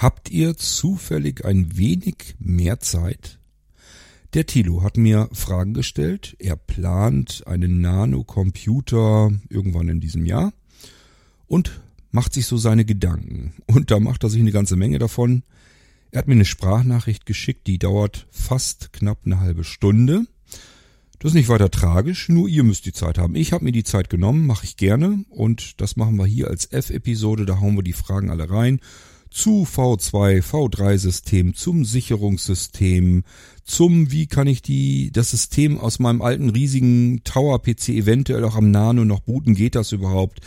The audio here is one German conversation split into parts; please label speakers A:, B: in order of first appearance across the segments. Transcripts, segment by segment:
A: Habt ihr zufällig ein wenig mehr Zeit? Der Thilo hat mir Fragen gestellt. Er plant einen Nanocomputer irgendwann in diesem Jahr und macht sich so seine Gedanken. Und da macht er sich eine ganze Menge davon. Er hat mir eine Sprachnachricht geschickt, die dauert fast knapp eine halbe Stunde. Das ist nicht weiter tragisch, nur ihr müsst die Zeit haben. Ich habe mir die Zeit genommen, mache ich gerne und das machen wir hier als F-Episode, da hauen wir die Fragen alle rein. Zu V2, V3-System, zum Sicherungssystem, zum, wie kann ich die, das System aus meinem alten riesigen Tower-PC eventuell auch am Nano noch booten, geht das überhaupt?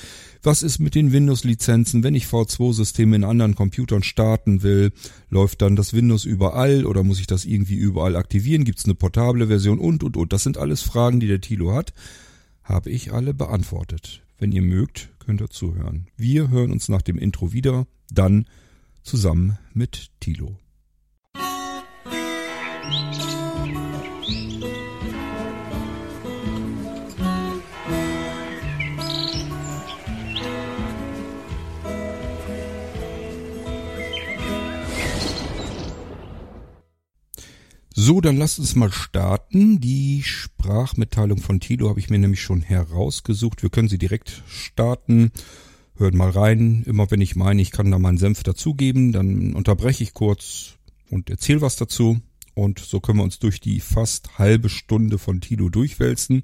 A: Was ist mit den Windows-Lizenzen, wenn ich V2-Systeme in anderen Computern starten will? Läuft dann das Windows überall oder muss ich das irgendwie überall aktivieren? Gibt es eine portable Version und, und, und? Das sind alles Fragen, die der Tilo hat. Habe ich alle beantwortet. Wenn ihr mögt, könnt ihr zuhören. Wir hören uns nach dem Intro wieder, dann zusammen mit Tilo. So, dann lasst uns mal starten. Die Sprachmitteilung von Tilo habe ich mir nämlich schon herausgesucht. Wir können sie direkt starten. Hört mal rein. Immer wenn ich meine, ich kann da meinen Senf dazugeben, dann unterbreche ich kurz und erzähle was dazu. Und so können wir uns durch die fast halbe Stunde von Tilo durchwälzen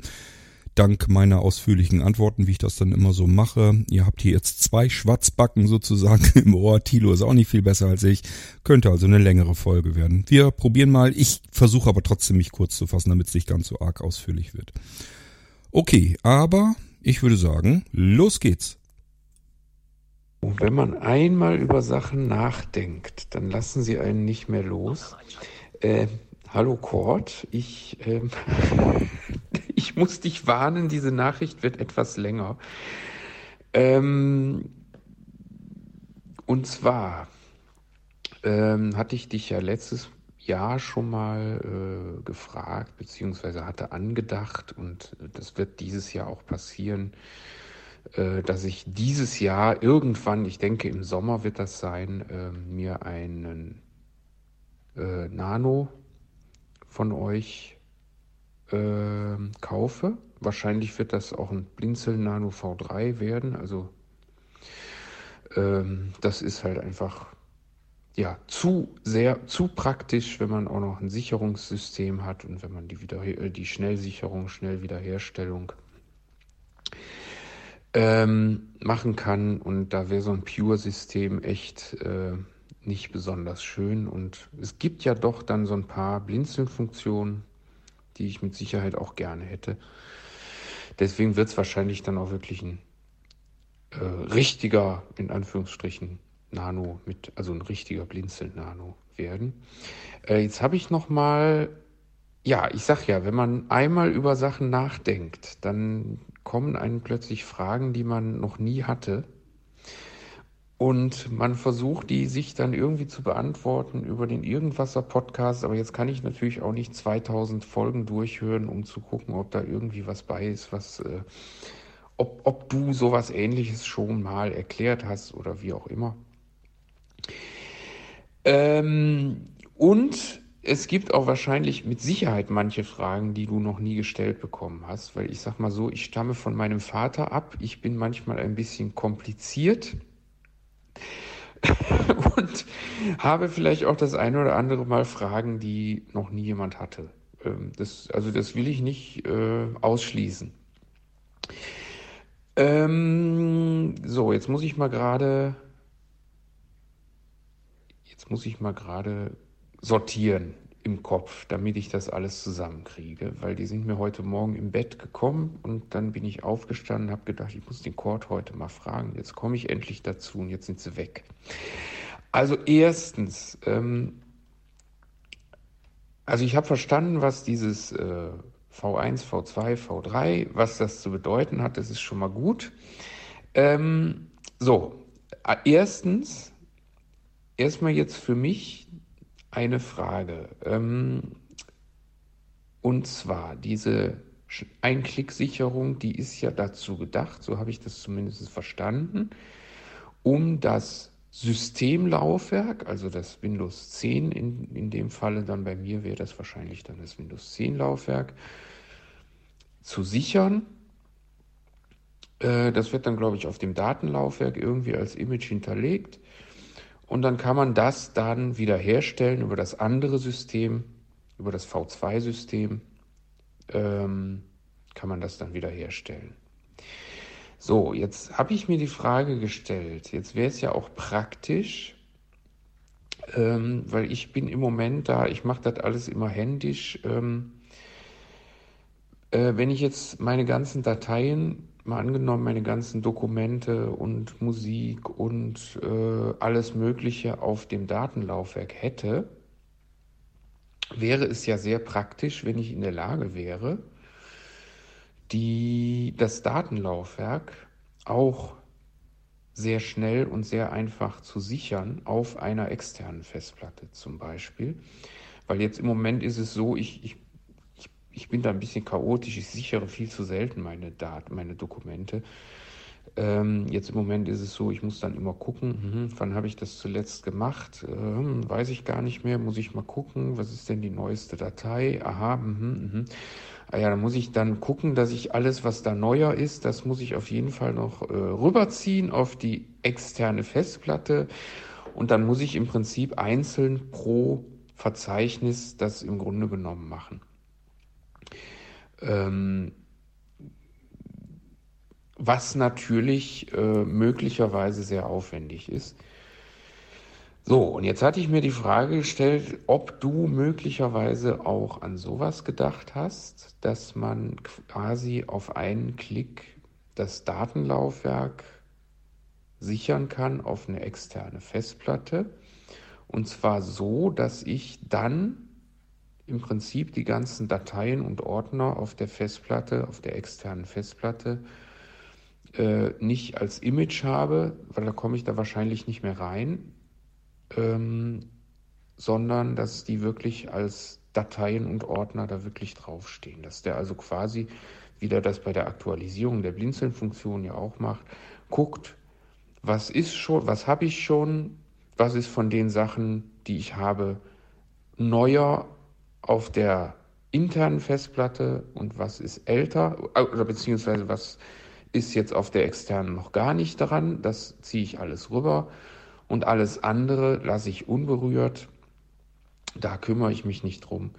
A: dank meiner ausführlichen Antworten, wie ich das dann immer so mache. Ihr habt hier jetzt zwei Schwatzbacken sozusagen im Ohr. Tilo ist auch nicht viel besser als ich. Könnte also eine längere Folge werden. Wir probieren mal. Ich versuche aber trotzdem mich kurz zu fassen, damit es nicht ganz so arg ausführlich wird. Okay, aber ich würde sagen, los geht's.
B: Wenn man einmal über Sachen nachdenkt, dann lassen sie einen nicht mehr los. Äh, hallo Kurt, ich ähm, ich muss dich warnen, diese Nachricht wird etwas länger. Ähm, und zwar ähm, hatte ich dich ja letztes Jahr schon mal äh, gefragt, beziehungsweise hatte angedacht, und das wird dieses Jahr auch passieren, äh, dass ich dieses Jahr irgendwann, ich denke im Sommer wird das sein, äh, mir einen äh, Nano von euch äh, kaufe. Wahrscheinlich wird das auch ein Blinzel Nano V3 werden. Also ähm, das ist halt einfach ja zu sehr zu praktisch, wenn man auch noch ein Sicherungssystem hat und wenn man die wieder äh, die Schnellsicherung, Schnellwiederherstellung ähm, machen kann. Und da wäre so ein Pure-System echt äh, nicht besonders schön. Und es gibt ja doch dann so ein paar Blinzeln-Funktionen, die ich mit Sicherheit auch gerne hätte. Deswegen wird es wahrscheinlich dann auch wirklich ein äh, richtiger, in Anführungsstrichen, Nano mit, also ein richtiger Blinzel-Nano werden. Äh, jetzt habe ich noch mal, ja, ich sag ja, wenn man einmal über Sachen nachdenkt, dann kommen einem plötzlich Fragen, die man noch nie hatte. Und man versucht, die sich dann irgendwie zu beantworten über den Irgendwasser Podcast. Aber jetzt kann ich natürlich auch nicht 2000 Folgen durchhören, um zu gucken, ob da irgendwie was bei ist, was, äh, ob, ob du sowas ähnliches schon mal erklärt hast oder wie auch immer. Ähm, und es gibt auch wahrscheinlich mit Sicherheit manche Fragen, die du noch nie gestellt bekommen hast, weil ich sag mal so, ich stamme von meinem Vater ab. Ich bin manchmal ein bisschen kompliziert und habe vielleicht auch das eine oder andere Mal Fragen, die noch nie jemand hatte. Ähm, das, also das will ich nicht äh, ausschließen. Ähm, so, jetzt muss ich mal gerade, jetzt muss ich mal gerade sortieren im Kopf, damit ich das alles zusammenkriege, weil die sind mir heute Morgen im Bett gekommen und dann bin ich aufgestanden, habe gedacht, ich muss den Kord heute mal fragen. Jetzt komme ich endlich dazu und jetzt sind sie weg. Also erstens, ähm, also ich habe verstanden, was dieses äh, V1, V2, V3, was das zu bedeuten hat. Das ist schon mal gut. Ähm, so, äh, erstens, erstmal jetzt für mich eine Frage. Ähm, und zwar diese Einklicksicherung, die ist ja dazu gedacht, so habe ich das zumindest verstanden, um das Systemlaufwerk, also das Windows 10 in, in dem Falle dann bei mir wäre das wahrscheinlich dann das Windows 10 Laufwerk, zu sichern. Äh, das wird dann, glaube ich, auf dem Datenlaufwerk irgendwie als Image hinterlegt. Und dann kann man das dann wiederherstellen über das andere System, über das V2-System, ähm, kann man das dann wiederherstellen. So, jetzt habe ich mir die Frage gestellt, jetzt wäre es ja auch praktisch, ähm, weil ich bin im Moment da, ich mache das alles immer händisch. Ähm, äh, wenn ich jetzt meine ganzen Dateien, mal angenommen, meine ganzen Dokumente und Musik und äh, alles Mögliche auf dem Datenlaufwerk hätte, wäre es ja sehr praktisch, wenn ich in der Lage wäre, die das Datenlaufwerk auch sehr schnell und sehr einfach zu sichern auf einer externen Festplatte zum Beispiel. Weil jetzt im Moment ist es so, ich, ich, ich, bin da ein bisschen chaotisch, ich sichere viel zu selten meine Daten, meine Dokumente. Ähm, jetzt im Moment ist es so, ich muss dann immer gucken, hm, wann habe ich das zuletzt gemacht? Ähm, weiß ich gar nicht mehr, muss ich mal gucken, was ist denn die neueste Datei? Aha, mh, mh. Ah ja, dann muss ich dann gucken, dass ich alles, was da neuer ist, das muss ich auf jeden Fall noch äh, rüberziehen auf die externe Festplatte. Und dann muss ich im Prinzip einzeln pro Verzeichnis das im Grunde genommen machen. Ähm, was natürlich äh, möglicherweise sehr aufwendig ist. So, und jetzt hatte ich mir die Frage gestellt, ob du möglicherweise auch an sowas gedacht hast, dass man quasi auf einen Klick das Datenlaufwerk sichern kann auf eine externe Festplatte. Und zwar so, dass ich dann im Prinzip die ganzen Dateien und Ordner auf der Festplatte, auf der externen Festplatte, äh, nicht als Image habe, weil da komme ich da wahrscheinlich nicht mehr rein, ähm, sondern dass die wirklich als Dateien und Ordner da wirklich draufstehen. Dass der also quasi, wie der das bei der Aktualisierung der Blinzeln-Funktion ja auch macht, guckt, was ist schon, was habe ich schon, was ist von den Sachen, die ich habe, neuer auf der internen Festplatte und was ist älter äh, oder beziehungsweise was ist jetzt auf der externen noch gar nicht dran. Das ziehe ich alles rüber und alles andere lasse ich unberührt. Da kümmere ich mich nicht drum.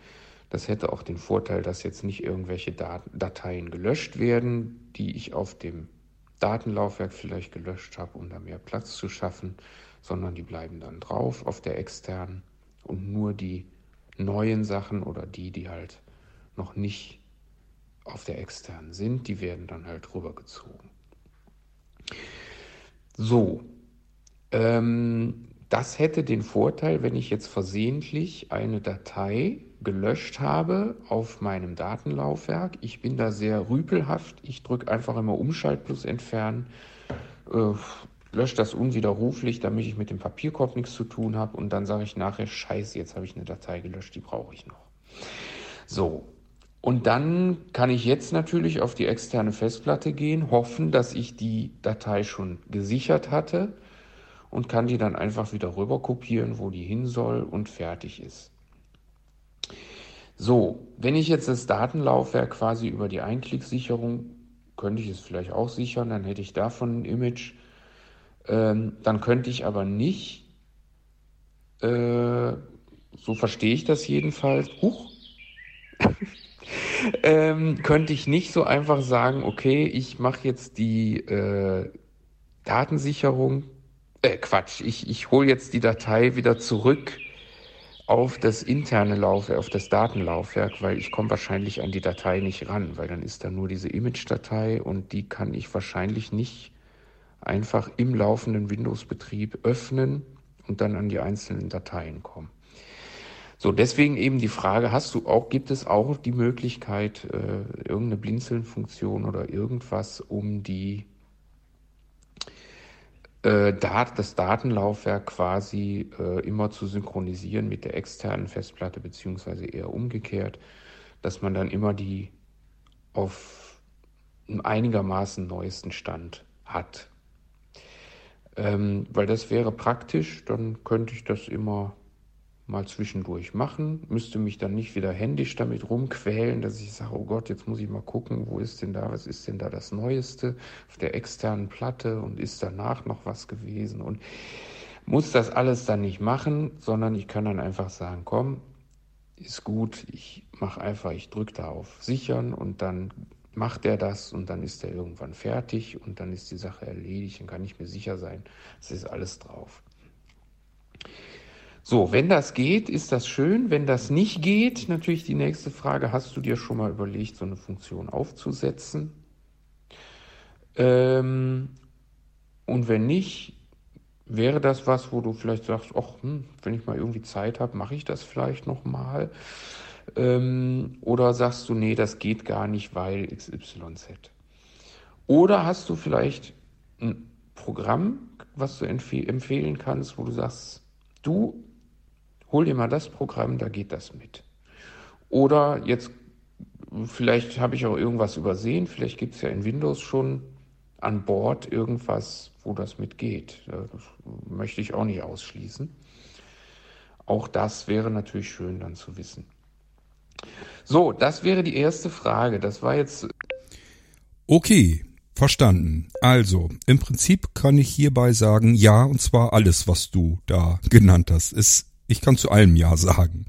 B: Das hätte auch den Vorteil, dass jetzt nicht irgendwelche Dateien gelöscht werden, die ich auf dem Datenlaufwerk vielleicht gelöscht habe, um da mehr Platz zu schaffen, sondern die bleiben dann drauf auf der externen und nur die neuen Sachen oder die, die halt noch nicht auf der externen sind, die werden dann halt rübergezogen. So, ähm, das hätte den Vorteil, wenn ich jetzt versehentlich eine Datei gelöscht habe auf meinem Datenlaufwerk. Ich bin da sehr rüpelhaft. Ich drücke einfach immer Umschalt plus entfernen, äh, lösche das unwiderruflich, damit ich mit dem Papierkorb nichts zu tun habe. Und dann sage ich nachher, scheiße, jetzt habe ich eine Datei gelöscht, die brauche ich noch. So, und dann kann ich jetzt natürlich auf die externe Festplatte gehen, hoffen, dass ich die Datei schon gesichert hatte und kann die dann einfach wieder rüber kopieren, wo die hin soll und fertig ist. So, wenn ich jetzt das Datenlaufwerk quasi über die Einklicksicherung, könnte ich es vielleicht auch sichern, dann hätte ich davon ein Image. Ähm, dann könnte ich aber nicht, äh, so verstehe ich das jedenfalls, huch, ähm, könnte ich nicht so einfach sagen, okay, ich mache jetzt die äh, Datensicherung äh, Quatsch, ich, ich hole jetzt die Datei wieder zurück auf das interne Laufwerk, auf das Datenlaufwerk, weil ich komme wahrscheinlich an die Datei nicht ran, weil dann ist da nur diese Image-Datei und die kann ich wahrscheinlich nicht einfach im laufenden Windows-Betrieb öffnen und dann an die einzelnen Dateien kommen. So, deswegen eben die Frage, hast du auch, gibt es auch die Möglichkeit, äh, irgendeine Blinzeln-Funktion oder irgendwas, um die äh, das Datenlaufwerk quasi äh, immer zu synchronisieren mit der externen Festplatte, beziehungsweise eher umgekehrt, dass man dann immer die auf einigermaßen neuesten Stand hat. Ähm, weil das wäre praktisch, dann könnte ich das immer mal zwischendurch machen, müsste mich dann nicht wieder händisch damit rumquälen, dass ich sage, oh Gott, jetzt muss ich mal gucken, wo ist denn da, was ist denn da das Neueste auf der externen Platte und ist danach noch was gewesen? Und muss das alles dann nicht machen, sondern ich kann dann einfach sagen, komm, ist gut, ich mache einfach, ich drücke da auf Sichern und dann macht er das und dann ist er irgendwann fertig und dann ist die Sache erledigt, dann kann ich mir sicher sein, es ist alles drauf. So, wenn das geht, ist das schön. Wenn das nicht geht, natürlich die nächste Frage, hast du dir schon mal überlegt, so eine Funktion aufzusetzen? Ähm, und wenn nicht, wäre das was, wo du vielleicht sagst, ach, hm, wenn ich mal irgendwie Zeit habe, mache ich das vielleicht nochmal? Ähm, oder sagst du, nee, das geht gar nicht, weil XYZ. Oder hast du vielleicht ein Programm, was du empf empfehlen kannst, wo du sagst, du hol dir mal das Programm, da geht das mit. Oder jetzt, vielleicht habe ich auch irgendwas übersehen, vielleicht gibt es ja in Windows schon an Bord irgendwas, wo das mitgeht. Das möchte ich auch nicht ausschließen. Auch das wäre natürlich schön dann zu wissen. So, das wäre die erste Frage. Das war jetzt.
A: Okay, verstanden. Also, im Prinzip kann ich hierbei sagen, ja, und zwar alles, was du da genannt hast. ist ich kann zu allem Ja sagen.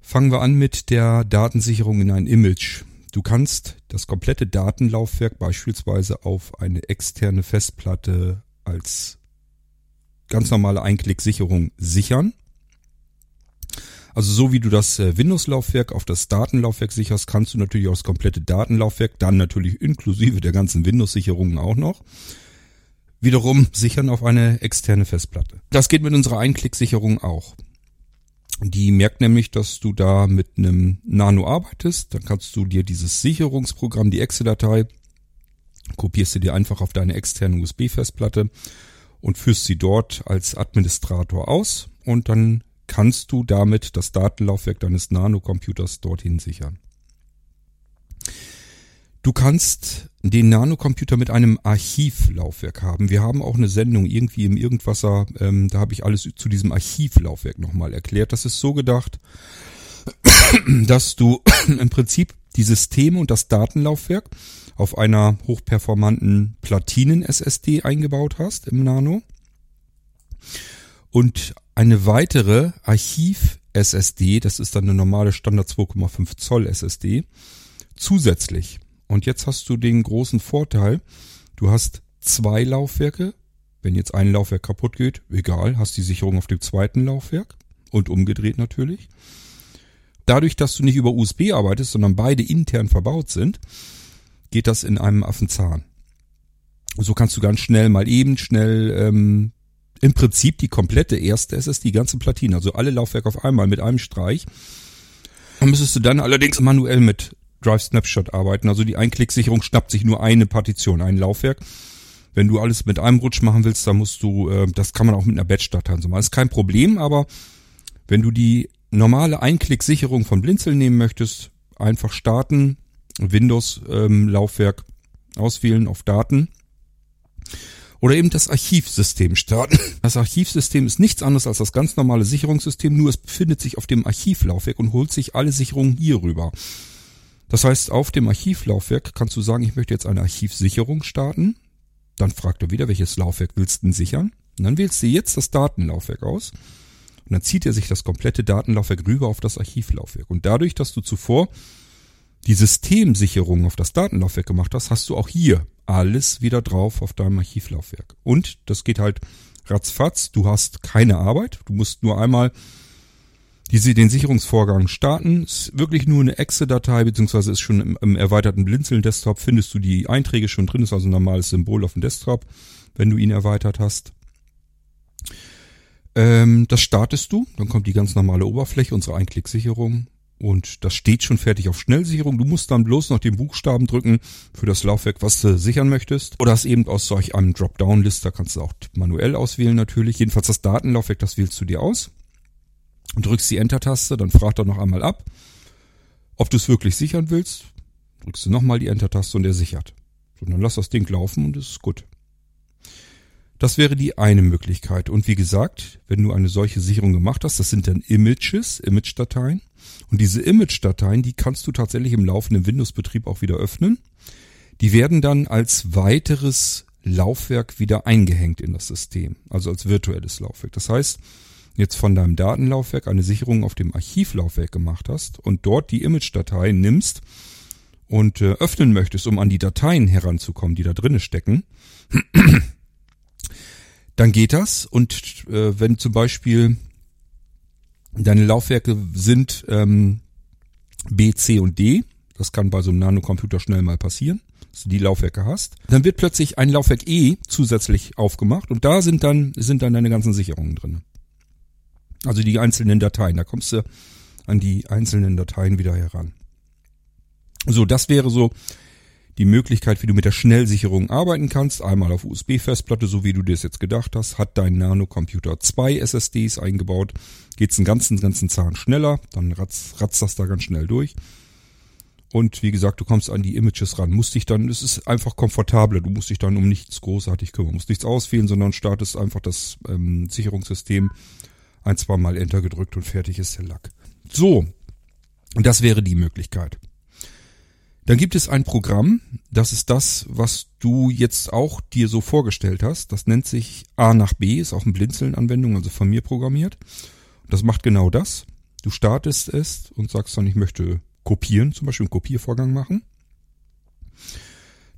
A: Fangen wir an mit der Datensicherung in ein Image. Du kannst das komplette Datenlaufwerk beispielsweise auf eine externe Festplatte als ganz normale Einklicksicherung sichern. Also so wie du das äh, Windows-Laufwerk auf das Datenlaufwerk sicherst, kannst du natürlich auch das komplette Datenlaufwerk, dann natürlich inklusive der ganzen Windows-Sicherungen auch noch, wiederum sichern auf eine externe Festplatte. Das geht mit unserer Einklicksicherung auch. Die merkt nämlich, dass du da mit einem Nano arbeitest. Dann kannst du dir dieses Sicherungsprogramm, die Exe-Datei, kopierst du dir einfach auf deine externe USB-Festplatte und führst sie dort als Administrator aus und dann kannst du damit das Datenlaufwerk deines Nano-Computers dorthin sichern. Du kannst den Nanocomputer mit einem Archivlaufwerk haben. Wir haben auch eine Sendung irgendwie im Irgendwasser, ähm, da habe ich alles zu diesem Archivlaufwerk nochmal erklärt. Das ist so gedacht, dass du im Prinzip die Systeme und das Datenlaufwerk auf einer hochperformanten Platinen-SSD eingebaut hast im Nano und eine weitere Archiv-SSD, das ist dann eine normale Standard 2,5 Zoll SSD, zusätzlich und jetzt hast du den großen Vorteil, du hast zwei Laufwerke. Wenn jetzt ein Laufwerk kaputt geht, egal, hast die Sicherung auf dem zweiten Laufwerk und umgedreht natürlich. Dadurch, dass du nicht über USB arbeitest, sondern beide intern verbaut sind, geht das in einem Affenzahn. So kannst du ganz schnell mal eben schnell ähm, im Prinzip die komplette erste SS, die ganze Platine, also alle Laufwerke auf einmal mit einem Streich. Dann müsstest du dann allerdings manuell mit Drive Snapshot arbeiten. Also die Einklicksicherung schnappt sich nur eine Partition, ein Laufwerk. Wenn du alles mit einem Rutsch machen willst, dann musst du, äh, das kann man auch mit einer Batch-Datei so machen. Ist kein Problem, aber wenn du die normale Einklicksicherung von Blinzeln nehmen möchtest, einfach starten, Windows-Laufwerk ähm, auswählen auf Daten oder eben das Archivsystem starten. Das Archivsystem ist nichts anderes als das ganz normale Sicherungssystem, nur es befindet sich auf dem Archivlaufwerk und holt sich alle Sicherungen hier rüber. Das heißt, auf dem Archivlaufwerk kannst du sagen, ich möchte jetzt eine Archivsicherung starten. Dann fragt er wieder, welches Laufwerk willst du denn sichern? Und dann wählst du jetzt das Datenlaufwerk aus. Und dann zieht er sich das komplette Datenlaufwerk rüber auf das Archivlaufwerk. Und dadurch, dass du zuvor die Systemsicherung auf das Datenlaufwerk gemacht hast, hast du auch hier alles wieder drauf auf deinem Archivlaufwerk. Und das geht halt ratzfatz. Du hast keine Arbeit. Du musst nur einmal die sie den Sicherungsvorgang starten. Ist wirklich nur eine Exe-Datei, beziehungsweise ist schon im, im erweiterten Blinzeln-Desktop, findest du die Einträge schon drin, ist also ein normales Symbol auf dem Desktop, wenn du ihn erweitert hast. Ähm, das startest du, dann kommt die ganz normale Oberfläche, unsere Einklicksicherung. Und das steht schon fertig auf Schnellsicherung. Du musst dann bloß noch den Buchstaben drücken für das Laufwerk, was du sichern möchtest. Oder es eben aus solch einem Dropdown-List, da kannst du auch manuell auswählen natürlich. Jedenfalls das Datenlaufwerk, das wählst du dir aus und drückst die Enter-Taste, dann fragt er noch einmal ab, ob du es wirklich sichern willst. Drückst du nochmal die Enter-Taste und er sichert. So, dann lass das Ding laufen und es ist gut. Das wäre die eine Möglichkeit. Und wie gesagt, wenn du eine solche Sicherung gemacht hast, das sind dann Images, Image-Dateien. Und diese Image-Dateien, die kannst du tatsächlich im laufenden Windows-Betrieb auch wieder öffnen. Die werden dann als weiteres Laufwerk wieder eingehängt in das System, also als virtuelles Laufwerk. Das heißt, jetzt von deinem Datenlaufwerk eine Sicherung auf dem Archivlaufwerk gemacht hast und dort die Image-Datei nimmst und äh, öffnen möchtest, um an die Dateien heranzukommen, die da drinnen stecken, dann geht das. Und äh, wenn zum Beispiel deine Laufwerke sind ähm, B, C und D, das kann bei so einem Nanocomputer schnell mal passieren, dass du die Laufwerke hast, dann wird plötzlich ein Laufwerk E zusätzlich aufgemacht und da sind dann, sind dann deine ganzen Sicherungen drin. Also die einzelnen Dateien, da kommst du an die einzelnen Dateien wieder heran. So, das wäre so die Möglichkeit, wie du mit der Schnellsicherung arbeiten kannst. Einmal auf USB-Festplatte, so wie du dir das jetzt gedacht hast, hat dein Nano-Computer zwei SSDs eingebaut, geht's einen ganzen, ganzen Zahn schneller, dann ratzt, ratzt das da ganz schnell durch. Und wie gesagt, du kommst an die Images ran, musst dich dann, es ist einfach komfortabler, du musst dich dann um nichts großartig kümmern, musst nichts auswählen, sondern startest einfach das ähm, Sicherungssystem ein, zwei Mal Enter gedrückt und fertig ist der Lack. So, das wäre die Möglichkeit. Dann gibt es ein Programm, das ist das, was du jetzt auch dir so vorgestellt hast. Das nennt sich A nach B, ist auch eine Blinzeln-Anwendung, also von mir programmiert. Das macht genau das. Du startest es und sagst dann, ich möchte kopieren, zum Beispiel einen Kopiervorgang machen.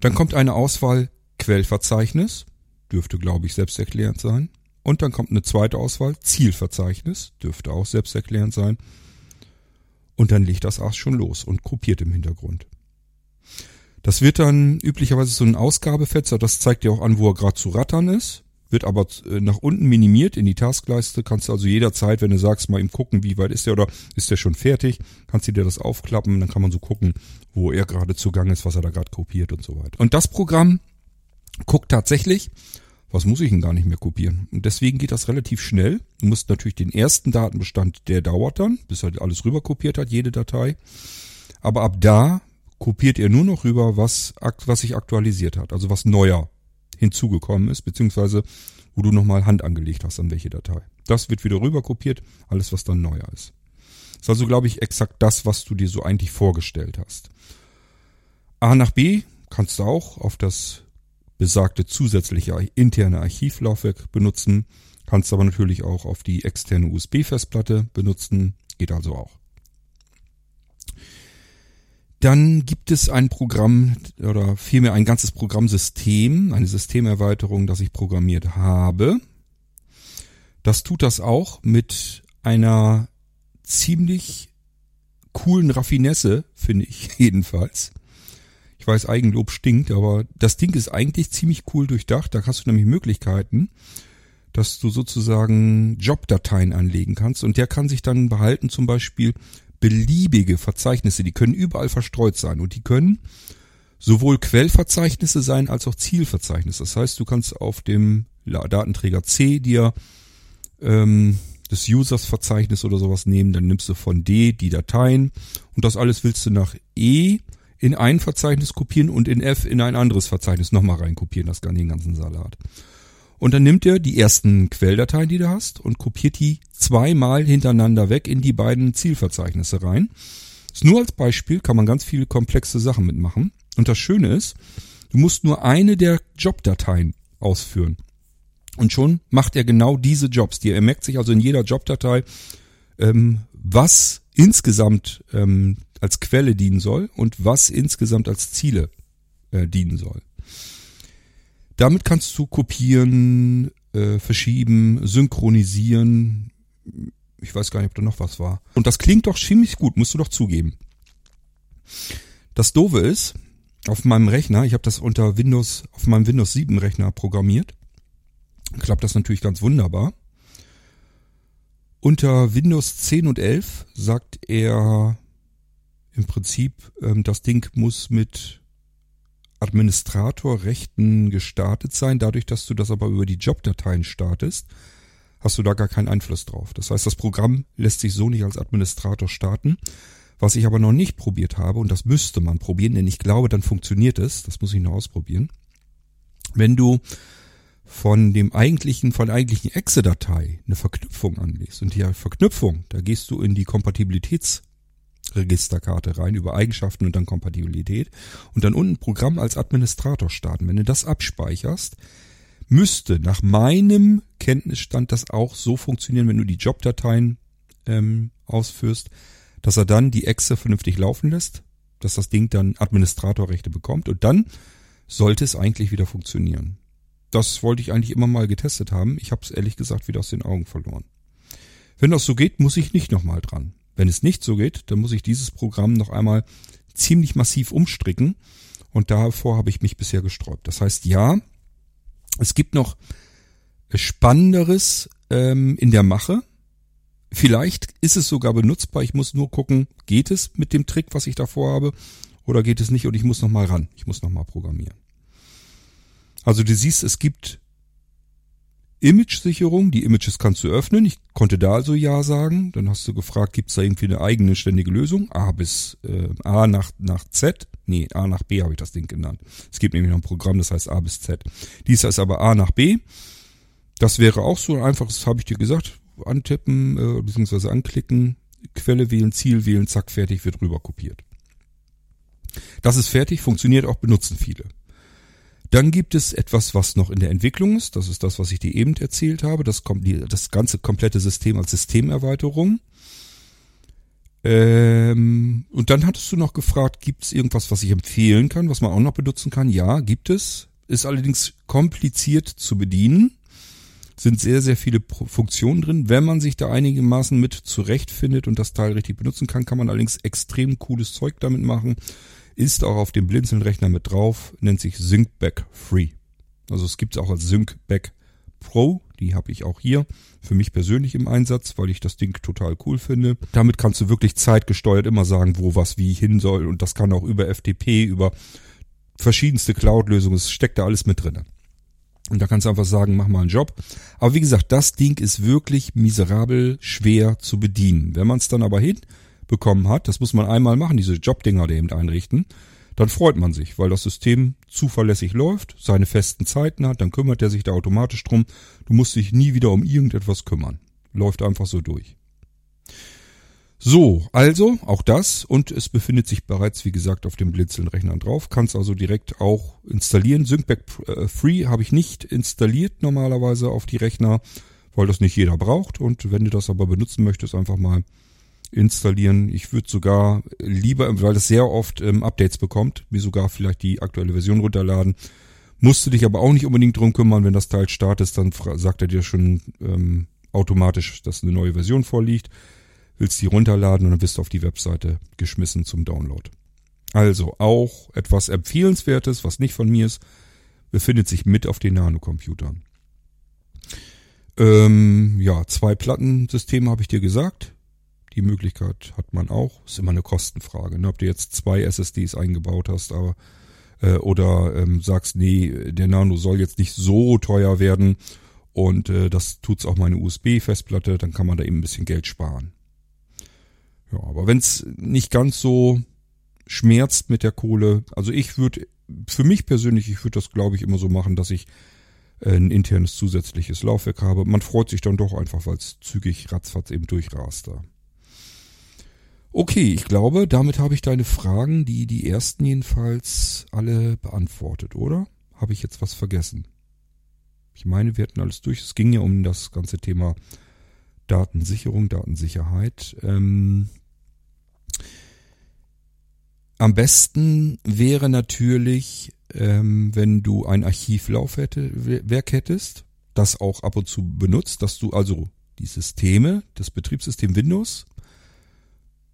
A: Dann kommt eine Auswahl Quellverzeichnis, dürfte glaube ich selbsterklärend sein. Und dann kommt eine zweite Auswahl Zielverzeichnis, dürfte auch selbsterklärend sein. Und dann legt das erst schon los und kopiert im Hintergrund. Das wird dann üblicherweise so ein Ausgabefenster, das zeigt dir auch an, wo er gerade zu rattern ist, wird aber äh, nach unten minimiert in die Taskleiste, kannst du also jederzeit, wenn du sagst, mal ihm gucken, wie weit ist der oder ist der schon fertig, kannst du dir das aufklappen, dann kann man so gucken, wo er gerade zugange ist, was er da gerade kopiert und so weiter. Und das Programm guckt tatsächlich, was muss ich denn gar nicht mehr kopieren? Und deswegen geht das relativ schnell. Du musst natürlich den ersten Datenbestand, der dauert dann, bis er alles rüber kopiert hat, jede Datei. Aber ab da kopiert er nur noch rüber, was, was sich aktualisiert hat, also was neuer hinzugekommen ist, beziehungsweise wo du nochmal Hand angelegt hast an welche Datei. Das wird wieder rüber kopiert, alles was dann neuer ist. Das ist also, glaube ich, exakt das, was du dir so eigentlich vorgestellt hast. A nach B kannst du auch auf das besagte zusätzliche interne Archivlaufwerk benutzen, kannst aber natürlich auch auf die externe USB-Festplatte benutzen, geht also auch. Dann gibt es ein Programm oder vielmehr ein ganzes Programmsystem, eine Systemerweiterung, das ich programmiert habe. Das tut das auch mit einer ziemlich coolen Raffinesse, finde ich jedenfalls. Ich weiß, Eigenlob stinkt, aber das Ding ist eigentlich ziemlich cool durchdacht. Da hast du nämlich Möglichkeiten, dass du sozusagen Jobdateien anlegen kannst und der kann sich dann behalten, zum Beispiel beliebige Verzeichnisse, die können überall verstreut sein und die können sowohl Quellverzeichnisse sein als auch Zielverzeichnisse. Das heißt, du kannst auf dem Datenträger C dir ähm, des Users Verzeichnis oder sowas nehmen, dann nimmst du von D die Dateien und das alles willst du nach E in ein Verzeichnis kopieren und in F in ein anderes Verzeichnis nochmal reinkopieren, das kann den ganzen Salat. Und dann nimmt er die ersten Quelldateien, die du hast, und kopiert die zweimal hintereinander weg in die beiden Zielverzeichnisse rein. Ist nur als Beispiel, kann man ganz viele komplexe Sachen mitmachen. Und das Schöne ist, du musst nur eine der Jobdateien ausführen. Und schon macht er genau diese Jobs. Er merkt sich also in jeder Jobdatei, ähm, was insgesamt ähm, als Quelle dienen soll und was insgesamt als Ziele äh, dienen soll. Damit kannst du kopieren, äh, verschieben, synchronisieren. Ich weiß gar nicht, ob da noch was war. Und das klingt doch ziemlich gut, musst du doch zugeben. Das Doofe ist, auf meinem Rechner, ich habe das unter Windows, auf meinem Windows 7 Rechner programmiert, klappt das natürlich ganz wunderbar. Unter Windows 10 und 11 sagt er im Prinzip, ähm, das Ding muss mit Administratorrechten gestartet sein. Dadurch, dass du das aber über die Jobdateien startest, hast du da gar keinen Einfluss drauf. Das heißt, das Programm lässt sich so nicht als Administrator starten. Was ich aber noch nicht probiert habe, und das müsste man probieren, denn ich glaube, dann funktioniert es, das muss ich noch ausprobieren. Wenn du von dem eigentlichen, von der eigentlichen Exe-Datei eine Verknüpfung anlegst. Und die Verknüpfung, da gehst du in die Kompatibilitätsregisterkarte rein über Eigenschaften und dann Kompatibilität und dann unten Programm als Administrator starten. Wenn du das abspeicherst, müsste nach meinem Kenntnisstand das auch so funktionieren, wenn du die Jobdateien ähm, ausführst, dass er dann die Exe vernünftig laufen lässt, dass das Ding dann Administratorrechte bekommt und dann sollte es eigentlich wieder funktionieren. Das wollte ich eigentlich immer mal getestet haben. Ich habe es ehrlich gesagt wieder aus den Augen verloren. Wenn das so geht, muss ich nicht nochmal dran. Wenn es nicht so geht, dann muss ich dieses Programm noch einmal ziemlich massiv umstricken. Und davor habe ich mich bisher gesträubt. Das heißt, ja, es gibt noch Spannenderes ähm, in der Mache. Vielleicht ist es sogar benutzbar. Ich muss nur gucken, geht es mit dem Trick, was ich davor habe, oder geht es nicht? Und ich muss nochmal ran. Ich muss nochmal programmieren. Also du siehst, es gibt Image-Sicherung. Die Images kannst du öffnen. Ich konnte da also Ja sagen. Dann hast du gefragt, gibt es da irgendwie eine eigene ständige Lösung? A bis äh, A nach, nach Z. Nee, A nach B habe ich das Ding genannt. Es gibt nämlich noch ein Programm, das heißt A bis Z. Dies heißt aber A nach B. Das wäre auch so einfach, das habe ich dir gesagt. Antippen, äh, beziehungsweise anklicken, Quelle wählen, Ziel wählen, zack, fertig, wird rüber kopiert. Das ist fertig, funktioniert auch, benutzen viele. Dann gibt es etwas, was noch in der Entwicklung ist. Das ist das, was ich dir eben erzählt habe. Das kommt die, das ganze komplette System als Systemerweiterung. Ähm, und dann hattest du noch gefragt, gibt es irgendwas, was ich empfehlen kann, was man auch noch benutzen kann? Ja, gibt es. Ist allerdings kompliziert zu bedienen. Sind sehr, sehr viele Funktionen drin. Wenn man sich da einigermaßen mit zurechtfindet und das Teil richtig benutzen kann, kann man allerdings extrem cooles Zeug damit machen ist auch auf dem Blinzeln-Rechner mit drauf, nennt sich SyncBack Free. Also es gibt es auch als SyncBack Pro, die habe ich auch hier für mich persönlich im Einsatz, weil ich das Ding total cool finde. Damit kannst du wirklich zeitgesteuert immer sagen, wo was wie hin soll und das kann auch über FTP, über verschiedenste Cloud-Lösungen, es steckt da alles mit drinne. Und da kannst du einfach sagen, mach mal einen Job. Aber wie gesagt, das Ding ist wirklich miserabel schwer zu bedienen. Wenn man es dann aber hin bekommen hat, das muss man einmal machen, diese Jobdinger da eben einrichten, dann freut man sich, weil das System zuverlässig läuft, seine festen Zeiten hat, dann kümmert er sich da automatisch drum. Du musst dich nie wieder um irgendetwas kümmern. Läuft einfach so durch. So, also auch das und es befindet sich bereits, wie gesagt, auf dem Blinzeln-Rechnern drauf. Kannst also direkt auch installieren. SyncBack äh, Free habe ich nicht installiert normalerweise auf die Rechner, weil das nicht jeder braucht. Und wenn du das aber benutzen möchtest, einfach mal installieren. Ich würde sogar lieber, weil es sehr oft ähm, Updates bekommt, mir sogar vielleicht die aktuelle Version runterladen. Musst du dich aber auch nicht unbedingt drum kümmern, wenn das Teil startet, dann sagt er dir schon ähm, automatisch, dass eine neue Version vorliegt. Willst die runterladen und dann bist du auf die Webseite geschmissen zum Download. Also auch etwas Empfehlenswertes, was nicht von mir ist, befindet sich mit auf den Nano-Computern. Ähm, ja, zwei Plattensysteme habe ich dir gesagt. Die Möglichkeit hat man auch. Ist immer eine Kostenfrage. Ne? Ob du jetzt zwei SSDs eingebaut hast, aber äh, oder ähm, sagst, nee, der Nano soll jetzt nicht so teuer werden und äh, das tut's auch meine USB-Festplatte, dann kann man da eben ein bisschen Geld sparen. Ja, aber wenn's nicht ganz so schmerzt mit der Kohle, also ich würde, für mich persönlich, ich würde das glaube ich immer so machen, dass ich äh, ein internes zusätzliches Laufwerk habe. Man freut sich dann doch einfach, weil es zügig ratzfatz eben durchrast da. Okay, ich glaube, damit habe ich deine Fragen, die die ersten jedenfalls alle beantwortet, oder? Habe ich jetzt was vergessen? Ich meine, wir hatten alles durch. Es ging ja um das ganze Thema Datensicherung, Datensicherheit. Ähm, am besten wäre natürlich, ähm, wenn du ein Archivlaufwerk hättest, das auch ab und zu benutzt, dass du also die Systeme, das Betriebssystem Windows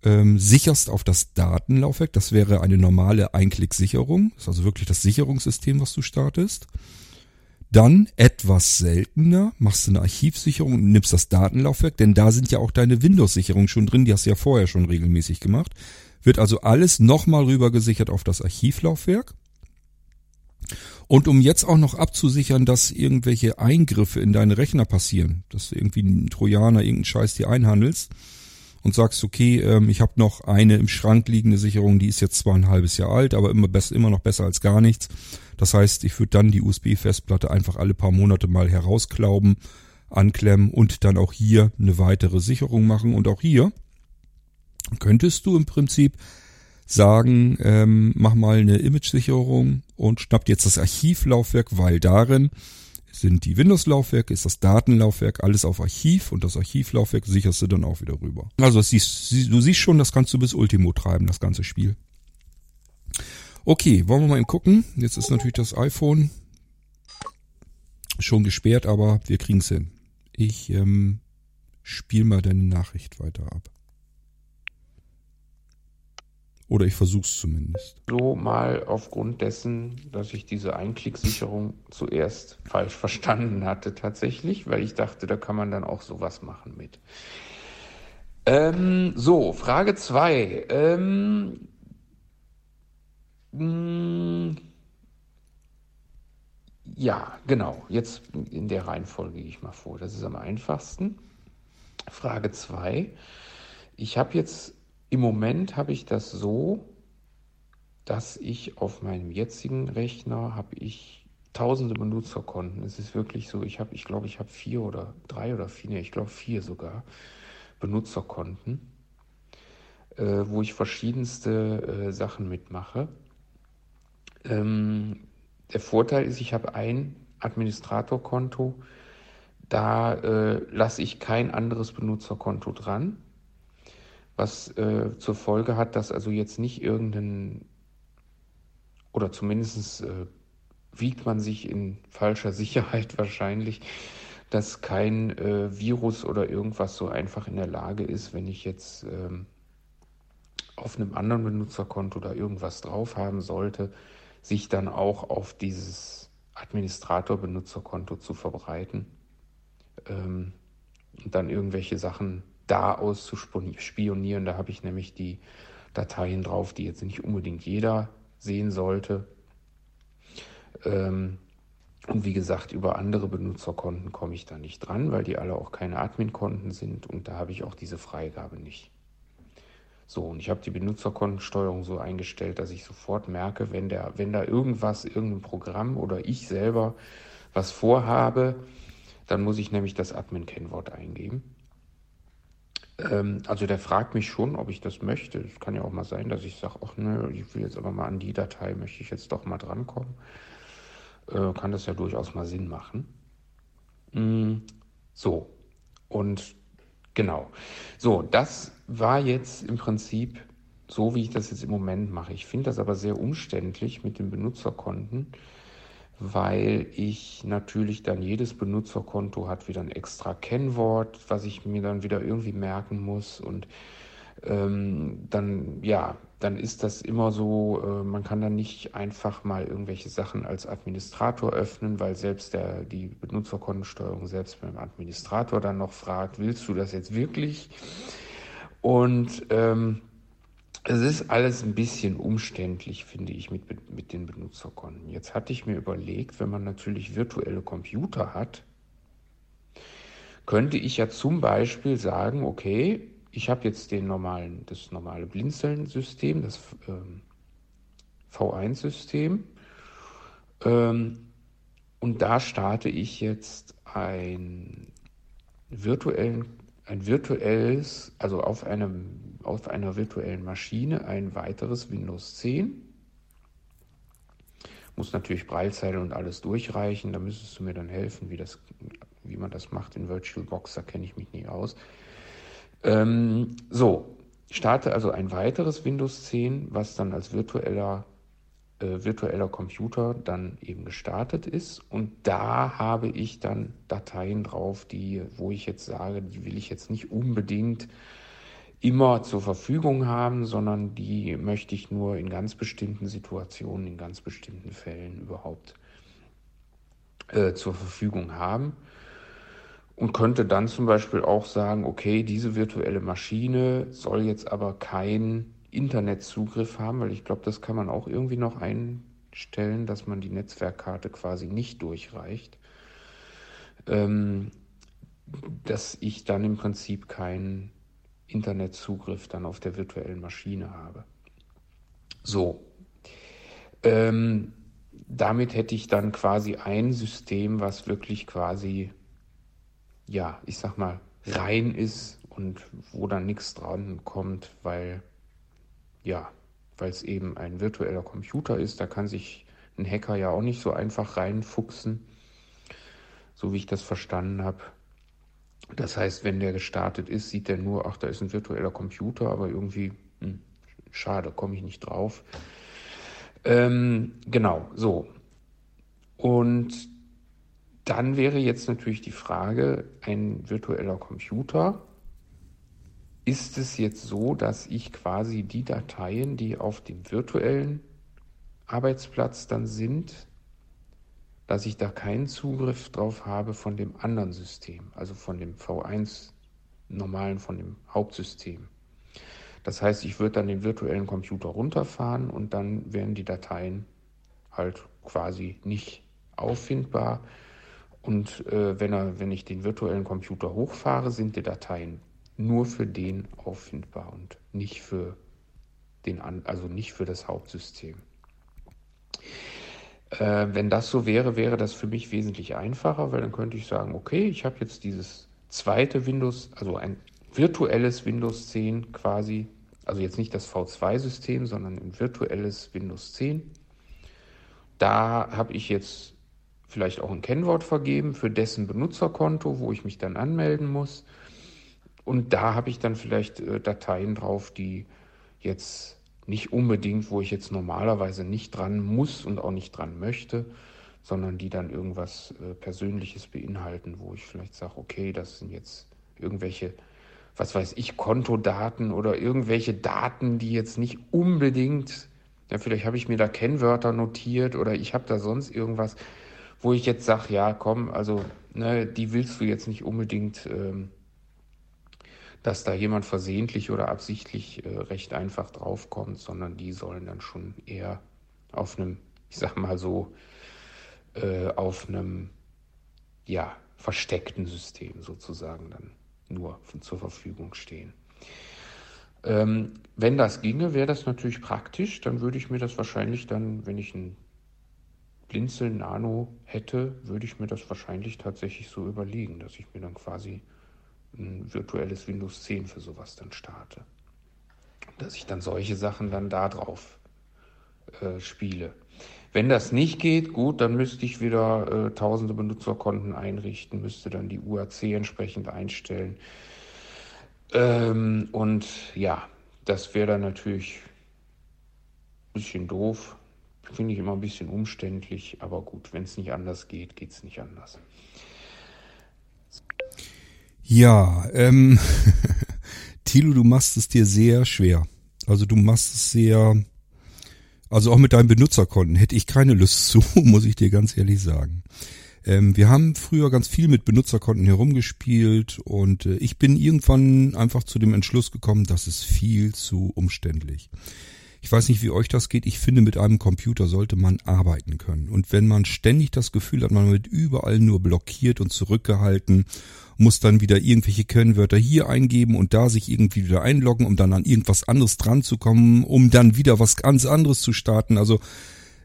A: ähm, sicherst auf das Datenlaufwerk. Das wäre eine normale Einklicksicherung. Ist also wirklich das Sicherungssystem, was du startest. Dann etwas seltener machst du eine Archivsicherung und nimmst das Datenlaufwerk, denn da sind ja auch deine Windows-Sicherungen schon drin, die hast du ja vorher schon regelmäßig gemacht. Wird also alles nochmal rüber gesichert auf das Archivlaufwerk. Und um jetzt auch noch abzusichern, dass irgendwelche Eingriffe in deine Rechner passieren, dass du irgendwie einen Trojaner, irgendeinen Scheiß dir einhandelst, und sagst, okay, ähm, ich habe noch eine im Schrank liegende Sicherung, die ist jetzt zwar ein halbes Jahr alt, aber immer, besser, immer noch besser als gar nichts. Das heißt, ich würde dann die USB-Festplatte einfach alle paar Monate mal herausklauben, anklemmen und dann auch hier eine weitere Sicherung machen. Und auch hier könntest du im Prinzip sagen, ähm, mach mal eine Image-Sicherung und schnapp jetzt das Archivlaufwerk, weil darin sind die Windows-Laufwerke, ist das Datenlaufwerk, alles auf Archiv und das Archivlaufwerk sicherst du dann auch wieder rüber. Also siehst, du siehst schon, das kannst du bis Ultimo treiben, das ganze Spiel. Okay, wollen wir mal eben gucken. Jetzt ist natürlich das iPhone schon gesperrt, aber wir kriegen's hin. Ich ähm, spiel mal deine Nachricht weiter ab. Oder ich versuch's zumindest.
B: So mal aufgrund dessen, dass ich diese Einklicksicherung zuerst falsch verstanden hatte tatsächlich, weil ich dachte, da kann man dann auch sowas machen mit. Ähm, so, Frage 2. Ähm, hm, ja, genau. Jetzt in der Reihenfolge gehe ich mal vor. Das ist am einfachsten. Frage 2. Ich habe jetzt im Moment habe ich das so, dass ich auf meinem jetzigen Rechner habe ich tausende Benutzerkonten. Es ist wirklich so, ich habe, ich glaube, ich habe vier oder drei oder vier, nee, ich glaube vier sogar Benutzerkonten, äh, wo ich verschiedenste äh, Sachen mitmache. Ähm, der Vorteil ist, ich habe ein Administratorkonto, da äh, lasse ich kein anderes Benutzerkonto dran was äh, zur Folge hat, dass also jetzt nicht irgendein, oder zumindest äh, wiegt man sich in falscher Sicherheit wahrscheinlich, dass kein äh, Virus oder irgendwas so einfach in der Lage ist, wenn ich jetzt ähm, auf einem anderen Benutzerkonto da irgendwas drauf haben sollte, sich dann auch auf dieses Administrator-Benutzerkonto zu verbreiten ähm, und dann irgendwelche Sachen da aus zu spionieren. Da habe ich nämlich die Dateien drauf, die jetzt nicht unbedingt jeder sehen sollte. Ähm, und wie gesagt, über andere Benutzerkonten komme ich da nicht dran, weil die alle auch keine Admin-Konten sind und da habe ich auch diese Freigabe nicht. So, und ich habe die Benutzerkontensteuerung so eingestellt, dass ich sofort merke, wenn, der, wenn da irgendwas, irgendein Programm oder ich selber was vorhabe, dann muss ich nämlich das Admin-Kennwort eingeben. Ähm, also der fragt mich schon, ob ich das möchte. Es kann ja auch mal sein, dass ich sage, ach ne, ich will jetzt aber mal an die Datei, möchte ich jetzt doch mal drankommen. Äh, kann das ja durchaus mal Sinn machen. Mm, so, und genau. So, das war jetzt im Prinzip so, wie ich das jetzt im Moment mache. Ich finde das aber sehr umständlich mit den Benutzerkonten weil ich natürlich dann jedes Benutzerkonto hat wieder ein extra Kennwort, was ich mir dann wieder irgendwie merken muss und ähm, dann ja, dann ist das immer so, äh, man kann dann nicht einfach mal irgendwelche Sachen als Administrator öffnen, weil selbst der, die Benutzerkontensteuerung selbst beim Administrator dann noch fragt, willst du das jetzt wirklich? Und ähm, es ist alles ein bisschen umständlich, finde ich, mit, mit den Benutzerkonten. Jetzt hatte ich mir überlegt, wenn man natürlich virtuelle Computer hat, könnte ich ja zum Beispiel sagen, okay, ich habe jetzt den normalen, das normale Blinzeln-System, das ähm, V1-System, ähm, und da starte ich jetzt ein virtuellen ein virtuelles, also auf, einem, auf einer virtuellen Maschine ein weiteres Windows 10. Muss natürlich Breilzeile und alles durchreichen. Da müsstest du mir dann helfen, wie, das, wie man das macht in VirtualBox. Da kenne ich mich nie aus. Ähm, so, starte also ein weiteres Windows 10, was dann als virtueller virtueller Computer dann eben gestartet ist. Und da habe ich dann Dateien drauf, die, wo ich jetzt sage, die will ich jetzt nicht unbedingt immer zur Verfügung haben, sondern die möchte ich nur in ganz bestimmten Situationen, in ganz bestimmten Fällen überhaupt äh, zur Verfügung haben. Und könnte dann zum Beispiel auch sagen, okay, diese virtuelle Maschine soll jetzt aber kein Internetzugriff haben, weil ich glaube, das kann man auch irgendwie noch einstellen, dass man die Netzwerkkarte quasi nicht durchreicht, ähm, dass ich dann im Prinzip kein, Internetzugriff dann auf der virtuellen Maschine habe. So, ähm, damit hätte ich dann quasi ein System, was wirklich quasi, ja, ich sag mal, rein ist und wo dann nichts dran kommt, weil, ja, weil es eben ein virtueller Computer ist. Da kann sich ein Hacker ja auch nicht so einfach reinfuchsen, so wie ich das verstanden habe. Das heißt, wenn der gestartet ist, sieht er nur, ach, da ist ein virtueller Computer, aber irgendwie, hm, schade, komme ich nicht drauf. Ähm, genau, so. Und dann wäre jetzt natürlich die Frage, ein virtueller Computer, ist es jetzt so, dass ich quasi die Dateien, die auf dem virtuellen Arbeitsplatz dann sind, dass ich da keinen Zugriff drauf habe von dem anderen System, also von dem V1 normalen, von dem Hauptsystem. Das heißt, ich würde dann den virtuellen Computer runterfahren und dann wären die Dateien halt quasi nicht auffindbar. Und äh, wenn, er, wenn ich den virtuellen Computer hochfahre, sind die Dateien nur für den auffindbar und nicht für den, also nicht für das Hauptsystem. Äh, wenn das so wäre, wäre das für mich wesentlich einfacher, weil dann könnte ich sagen, okay, ich habe jetzt dieses zweite Windows, also ein virtuelles Windows 10 quasi, also jetzt nicht das V2-System, sondern ein virtuelles Windows 10. Da habe ich jetzt vielleicht auch ein Kennwort vergeben für dessen Benutzerkonto, wo ich mich dann anmelden muss. Und da habe ich dann vielleicht äh, Dateien drauf, die jetzt nicht unbedingt, wo ich jetzt normalerweise nicht dran muss und auch nicht dran möchte, sondern die dann irgendwas äh, Persönliches beinhalten, wo ich vielleicht sage, okay, das sind jetzt irgendwelche, was weiß ich, Kontodaten oder irgendwelche Daten, die jetzt nicht unbedingt, ja, vielleicht habe ich mir da Kennwörter notiert oder ich habe da sonst irgendwas, wo ich jetzt sage, ja, komm, also, ne, die willst du jetzt nicht unbedingt. Ähm, dass da jemand versehentlich oder absichtlich äh, recht einfach draufkommt, sondern die sollen dann schon eher auf einem, ich sag mal so, äh, auf einem, ja, versteckten System sozusagen dann nur zur Verfügung stehen. Ähm, wenn das ginge, wäre das natürlich praktisch. Dann würde ich mir das wahrscheinlich dann, wenn ich ein Blinzeln Nano hätte, würde ich mir das wahrscheinlich tatsächlich so überlegen, dass ich mir dann quasi ein virtuelles Windows 10 für sowas dann starte. Dass ich dann solche Sachen dann da drauf äh, spiele. Wenn das nicht geht, gut, dann müsste ich wieder äh, tausende Benutzerkonten einrichten, müsste dann die UAC entsprechend einstellen. Ähm, und ja, das wäre dann natürlich ein bisschen doof. Finde ich immer ein bisschen umständlich, aber gut, wenn es nicht anders geht, geht es nicht anders.
A: Ja, ähm, Thilo, du machst es dir sehr schwer. Also du machst es sehr, also auch mit deinen Benutzerkonten hätte ich keine Lust zu, muss ich dir ganz ehrlich sagen. Ähm, wir haben früher ganz viel mit Benutzerkonten herumgespielt und äh, ich bin irgendwann einfach zu dem Entschluss gekommen, das ist viel zu umständlich. Ich weiß nicht, wie euch das geht. Ich finde, mit einem Computer sollte man arbeiten können. Und wenn man ständig das Gefühl hat, man wird überall nur blockiert und zurückgehalten muss dann wieder irgendwelche Kennwörter hier eingeben und da sich irgendwie wieder einloggen, um dann an irgendwas anderes dran zu kommen, um dann wieder was ganz anderes zu starten. Also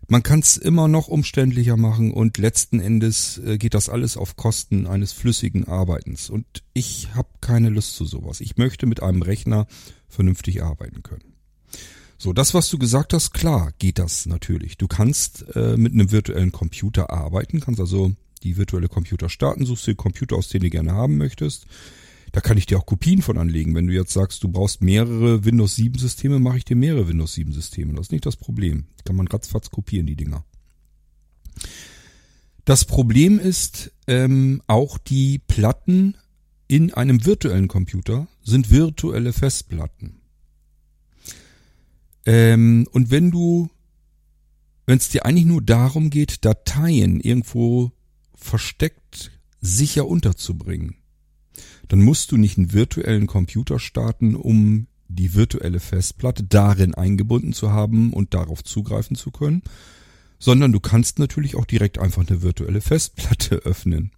A: man kann es immer noch umständlicher machen und letzten Endes äh, geht das alles auf Kosten eines flüssigen Arbeitens. Und ich habe keine Lust zu sowas. Ich möchte mit einem Rechner vernünftig arbeiten können. So, das, was du gesagt hast, klar geht das natürlich. Du kannst äh, mit einem virtuellen Computer arbeiten, kannst also die virtuelle Computer starten, suchst dir Computer aus, den du gerne haben möchtest. Da kann ich dir auch Kopien von anlegen. Wenn du jetzt sagst, du brauchst mehrere Windows 7 Systeme, mache ich dir mehrere Windows 7 Systeme. Das ist nicht das Problem. Kann man ratzfatz kopieren, die Dinger. Das Problem ist, ähm, auch die Platten in einem virtuellen Computer sind virtuelle Festplatten. Ähm, und wenn du, wenn es dir eigentlich nur darum geht, Dateien irgendwo versteckt sicher unterzubringen. Dann musst du nicht einen virtuellen Computer starten, um die virtuelle Festplatte darin eingebunden zu haben und darauf zugreifen zu können, sondern du kannst natürlich auch direkt einfach eine virtuelle Festplatte öffnen.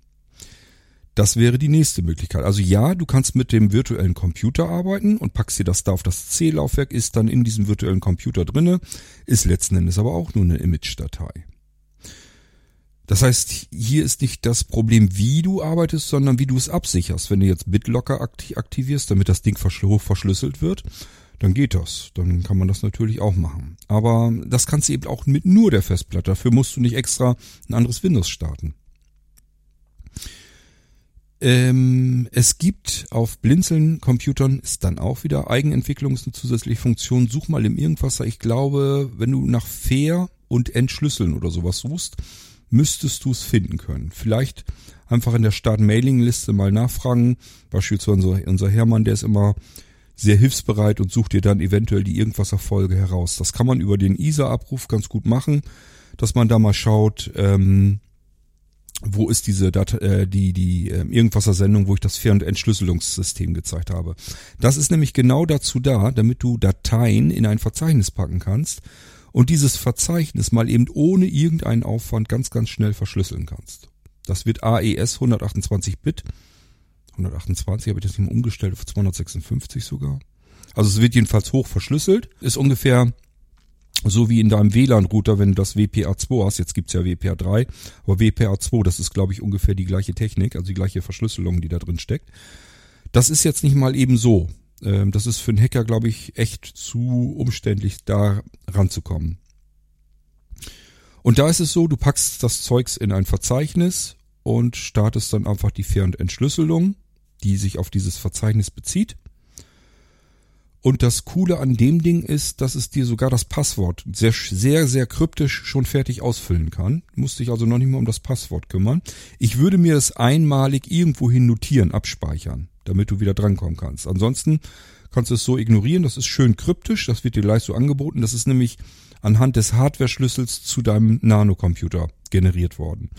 A: Das wäre die nächste Möglichkeit. Also ja, du kannst mit dem virtuellen Computer arbeiten und packst dir das da auf das C-Laufwerk, ist dann in diesem virtuellen Computer drinne, ist letzten Endes aber auch nur eine Image-Datei. Das heißt, hier ist nicht das Problem, wie du arbeitest, sondern wie du es absicherst. Wenn du jetzt BitLocker aktivierst, damit das Ding hoch verschlüsselt wird, dann geht das. Dann kann man das natürlich auch machen. Aber das kannst du eben auch mit nur der Festplatte. Dafür musst du nicht extra ein anderes Windows starten. Ähm, es gibt auf Blinzeln-Computern, ist dann auch wieder Eigenentwicklung, ist eine zusätzliche Funktion. Such mal im Irgendwasser. Ich glaube, wenn du nach Fair und Entschlüsseln oder sowas suchst, müsstest du es finden können. Vielleicht einfach in der Start-Mailing-Liste mal nachfragen. Beispielsweise unser, Hermann, der ist immer sehr hilfsbereit und sucht dir dann eventuell die Irgendwasser-Folge heraus. Das kann man über den ISA-Abruf ganz gut machen, dass man da mal schaut, ähm, wo ist diese Dat äh, die die äh, irgendwaser Sendung, wo ich das Fern- und Entschlüsselungssystem gezeigt habe. Das ist nämlich genau dazu da, damit du Dateien in ein Verzeichnis packen kannst und dieses Verzeichnis mal eben ohne irgendeinen Aufwand ganz ganz schnell verschlüsseln kannst. Das wird AES 128 Bit. 128 habe ich das nicht umgestellt auf 256 sogar. Also es wird jedenfalls hoch verschlüsselt, ist ungefähr so wie in deinem WLAN-Router, wenn du das WPA2 hast, jetzt gibt's ja WPA3, aber WPA2, das ist, glaube ich, ungefähr die gleiche Technik, also die gleiche Verschlüsselung, die da drin steckt. Das ist jetzt nicht mal eben so. Ähm, das ist für einen Hacker, glaube ich, echt zu umständlich, da ranzukommen. Und da ist es so, du packst das Zeugs in ein Verzeichnis und startest dann einfach die Fern- und Entschlüsselung, die sich auf dieses Verzeichnis bezieht. Und das Coole an dem Ding ist, dass es dir sogar das Passwort sehr, sehr, sehr kryptisch schon fertig ausfüllen kann. Du musst dich also noch nicht mehr um das Passwort kümmern. Ich würde mir das einmalig irgendwohin notieren, abspeichern, damit du wieder drankommen kannst. Ansonsten kannst du es so ignorieren. Das ist schön kryptisch. Das wird dir gleich so angeboten. Das ist nämlich anhand des Hardware-Schlüssels zu deinem Nanocomputer generiert worden.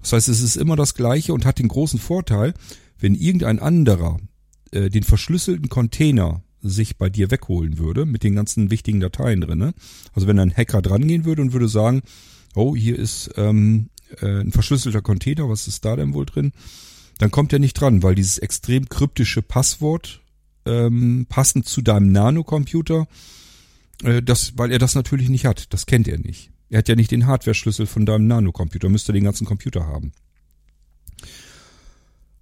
A: Das heißt, es ist immer das gleiche und hat den großen Vorteil, wenn irgendein anderer äh, den verschlüsselten Container sich bei dir wegholen würde mit den ganzen wichtigen Dateien drinne. Also wenn ein Hacker drangehen würde und würde sagen, oh, hier ist ähm, äh, ein verschlüsselter Container, was ist da denn wohl drin? Dann kommt er nicht dran, weil dieses extrem kryptische Passwort ähm, passend zu deinem Nanocomputer, äh, das, weil er das natürlich nicht hat. Das kennt er nicht. Er hat ja nicht den Hardware-Schlüssel von deinem Nanocomputer, müsste den ganzen Computer haben.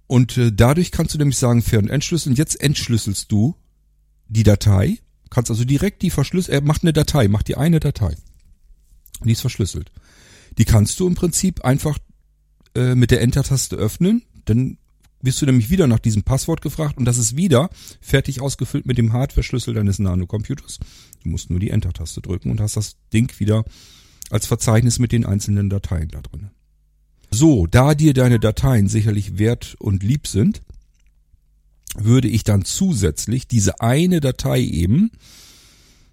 A: Und äh, dadurch kannst du nämlich sagen, fair und entschlüsseln. Jetzt entschlüsselst du die Datei, kannst also direkt die verschlüsseln, er macht eine Datei, macht die eine Datei. Die ist verschlüsselt. Die kannst du im Prinzip einfach äh, mit der Enter-Taste öffnen, dann wirst du nämlich wieder nach diesem Passwort gefragt und das ist wieder fertig ausgefüllt mit dem Hardware-Schlüssel deines Nano-Computers. Du musst nur die Enter-Taste drücken und hast das Ding wieder als Verzeichnis mit den einzelnen Dateien da drin. So, da dir deine Dateien sicherlich wert und lieb sind, würde ich dann zusätzlich diese eine Datei eben,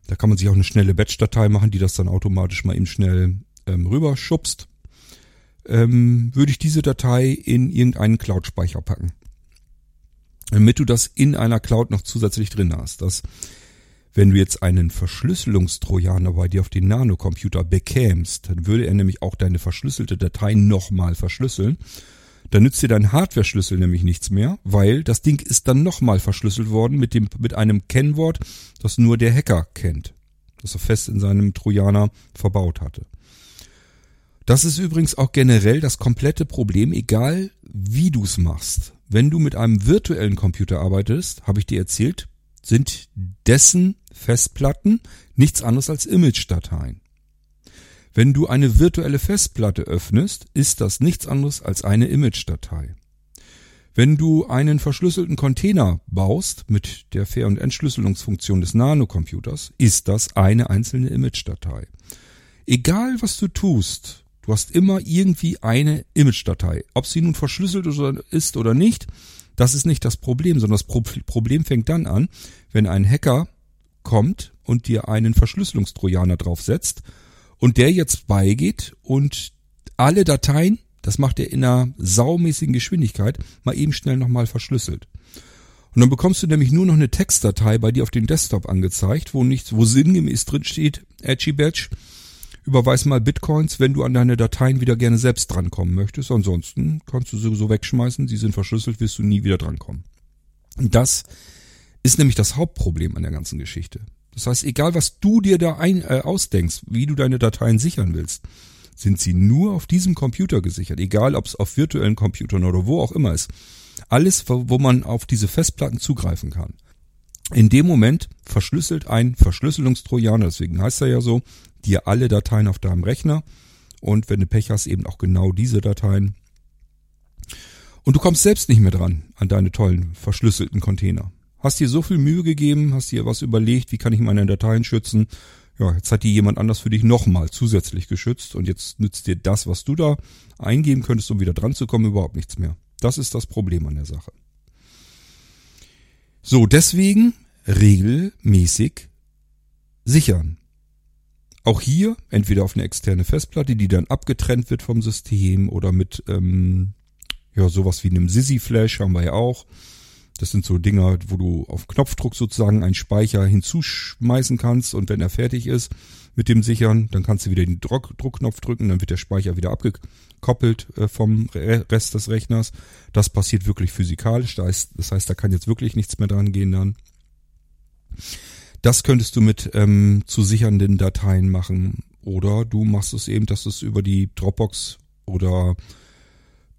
A: da kann man sich auch eine schnelle Batch-Datei machen, die das dann automatisch mal eben schnell ähm, rüberschubst, ähm, würde ich diese Datei in irgendeinen Cloud-Speicher packen. Damit du das in einer Cloud noch zusätzlich drin hast. Dass, wenn du jetzt einen Verschlüsselungstrojaner bei dir auf den Nanocomputer bekämst, dann würde er nämlich auch deine verschlüsselte Datei nochmal verschlüsseln dann nützt dir dein Hardware-Schlüssel nämlich nichts mehr, weil das Ding ist dann nochmal verschlüsselt worden mit dem, mit einem Kennwort, das nur der Hacker kennt. Das er fest in seinem Trojaner verbaut hatte. Das ist übrigens auch generell das komplette Problem, egal wie du es machst. Wenn du mit einem virtuellen Computer arbeitest, habe ich dir erzählt, sind dessen Festplatten nichts anderes als Image-Dateien. Wenn du eine virtuelle Festplatte öffnest, ist das nichts anderes als eine Image-Datei. Wenn du einen verschlüsselten Container baust mit der Fair- und Entschlüsselungsfunktion des Nanocomputers, ist das eine einzelne Image-Datei. Egal was du tust, du hast immer irgendwie eine Image-Datei. Ob sie nun verschlüsselt ist oder nicht, das ist nicht das Problem, sondern das Problem fängt dann an, wenn ein Hacker kommt und dir einen Verschlüsselungstrojaner draufsetzt und der jetzt beigeht und alle Dateien, das macht er in einer saumäßigen Geschwindigkeit, mal eben schnell nochmal verschlüsselt. Und dann bekommst du nämlich nur noch eine Textdatei bei dir auf dem Desktop angezeigt, wo nichts, wo sinngemäß drin steht, Edgy Badge. Überweis mal Bitcoins, wenn du an deine Dateien wieder gerne selbst drankommen möchtest. Ansonsten kannst du sie so wegschmeißen, sie sind verschlüsselt, wirst du nie wieder drankommen. Und das ist nämlich das Hauptproblem an der ganzen Geschichte. Das heißt, egal was du dir da ein, äh, ausdenkst, wie du deine Dateien sichern willst, sind sie nur auf diesem Computer gesichert. Egal, ob es auf virtuellen Computern oder wo auch immer ist. Alles, wo man auf diese Festplatten zugreifen kann. In dem Moment verschlüsselt ein Verschlüsselungstrojaner, deswegen heißt er ja so, dir alle Dateien auf deinem Rechner und wenn du Pech hast, eben auch genau diese Dateien. Und du kommst selbst nicht mehr dran an deine tollen verschlüsselten Container. Hast dir so viel Mühe gegeben, hast dir was überlegt, wie kann ich meine Dateien schützen? Ja, jetzt hat die jemand anders für dich nochmal zusätzlich geschützt und jetzt nützt dir das, was du da eingeben könntest, um wieder dran zu kommen, überhaupt nichts mehr. Das ist das Problem an der Sache. So, deswegen regelmäßig sichern. Auch hier entweder auf eine externe Festplatte, die dann abgetrennt wird vom System oder mit ähm, ja sowas wie einem Sisi Flash haben wir ja auch. Das sind so Dinger, wo du auf Knopfdruck sozusagen einen Speicher hinzuschmeißen kannst und wenn er fertig ist mit dem Sichern, dann kannst du wieder den Druck Druckknopf drücken, dann wird der Speicher wieder abgekoppelt äh, vom Rest des Rechners. Das passiert wirklich physikalisch, das heißt, da kann jetzt wirklich nichts mehr dran gehen dann. Das könntest du mit ähm, zu sichernden Dateien machen. Oder du machst es eben, dass es über die Dropbox oder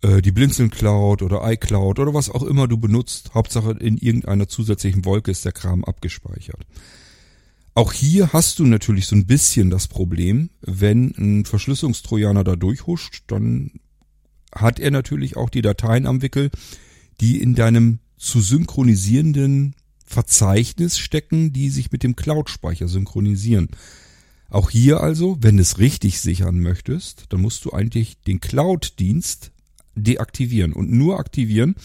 A: äh, die Blinzeln Cloud oder iCloud oder was auch immer du benutzt. Hauptsache in irgendeiner zusätzlichen Wolke ist der Kram abgespeichert. Auch hier hast du natürlich so ein bisschen das Problem, wenn ein Verschlüsselungstrojaner da durchhuscht, dann hat er natürlich auch die Dateien am Wickel, die in deinem zu synchronisierenden Verzeichnis stecken, die sich mit dem Cloud-Speicher synchronisieren. Auch hier also, wenn du es richtig sichern möchtest, dann musst du eigentlich den Cloud-Dienst deaktivieren und nur aktivieren,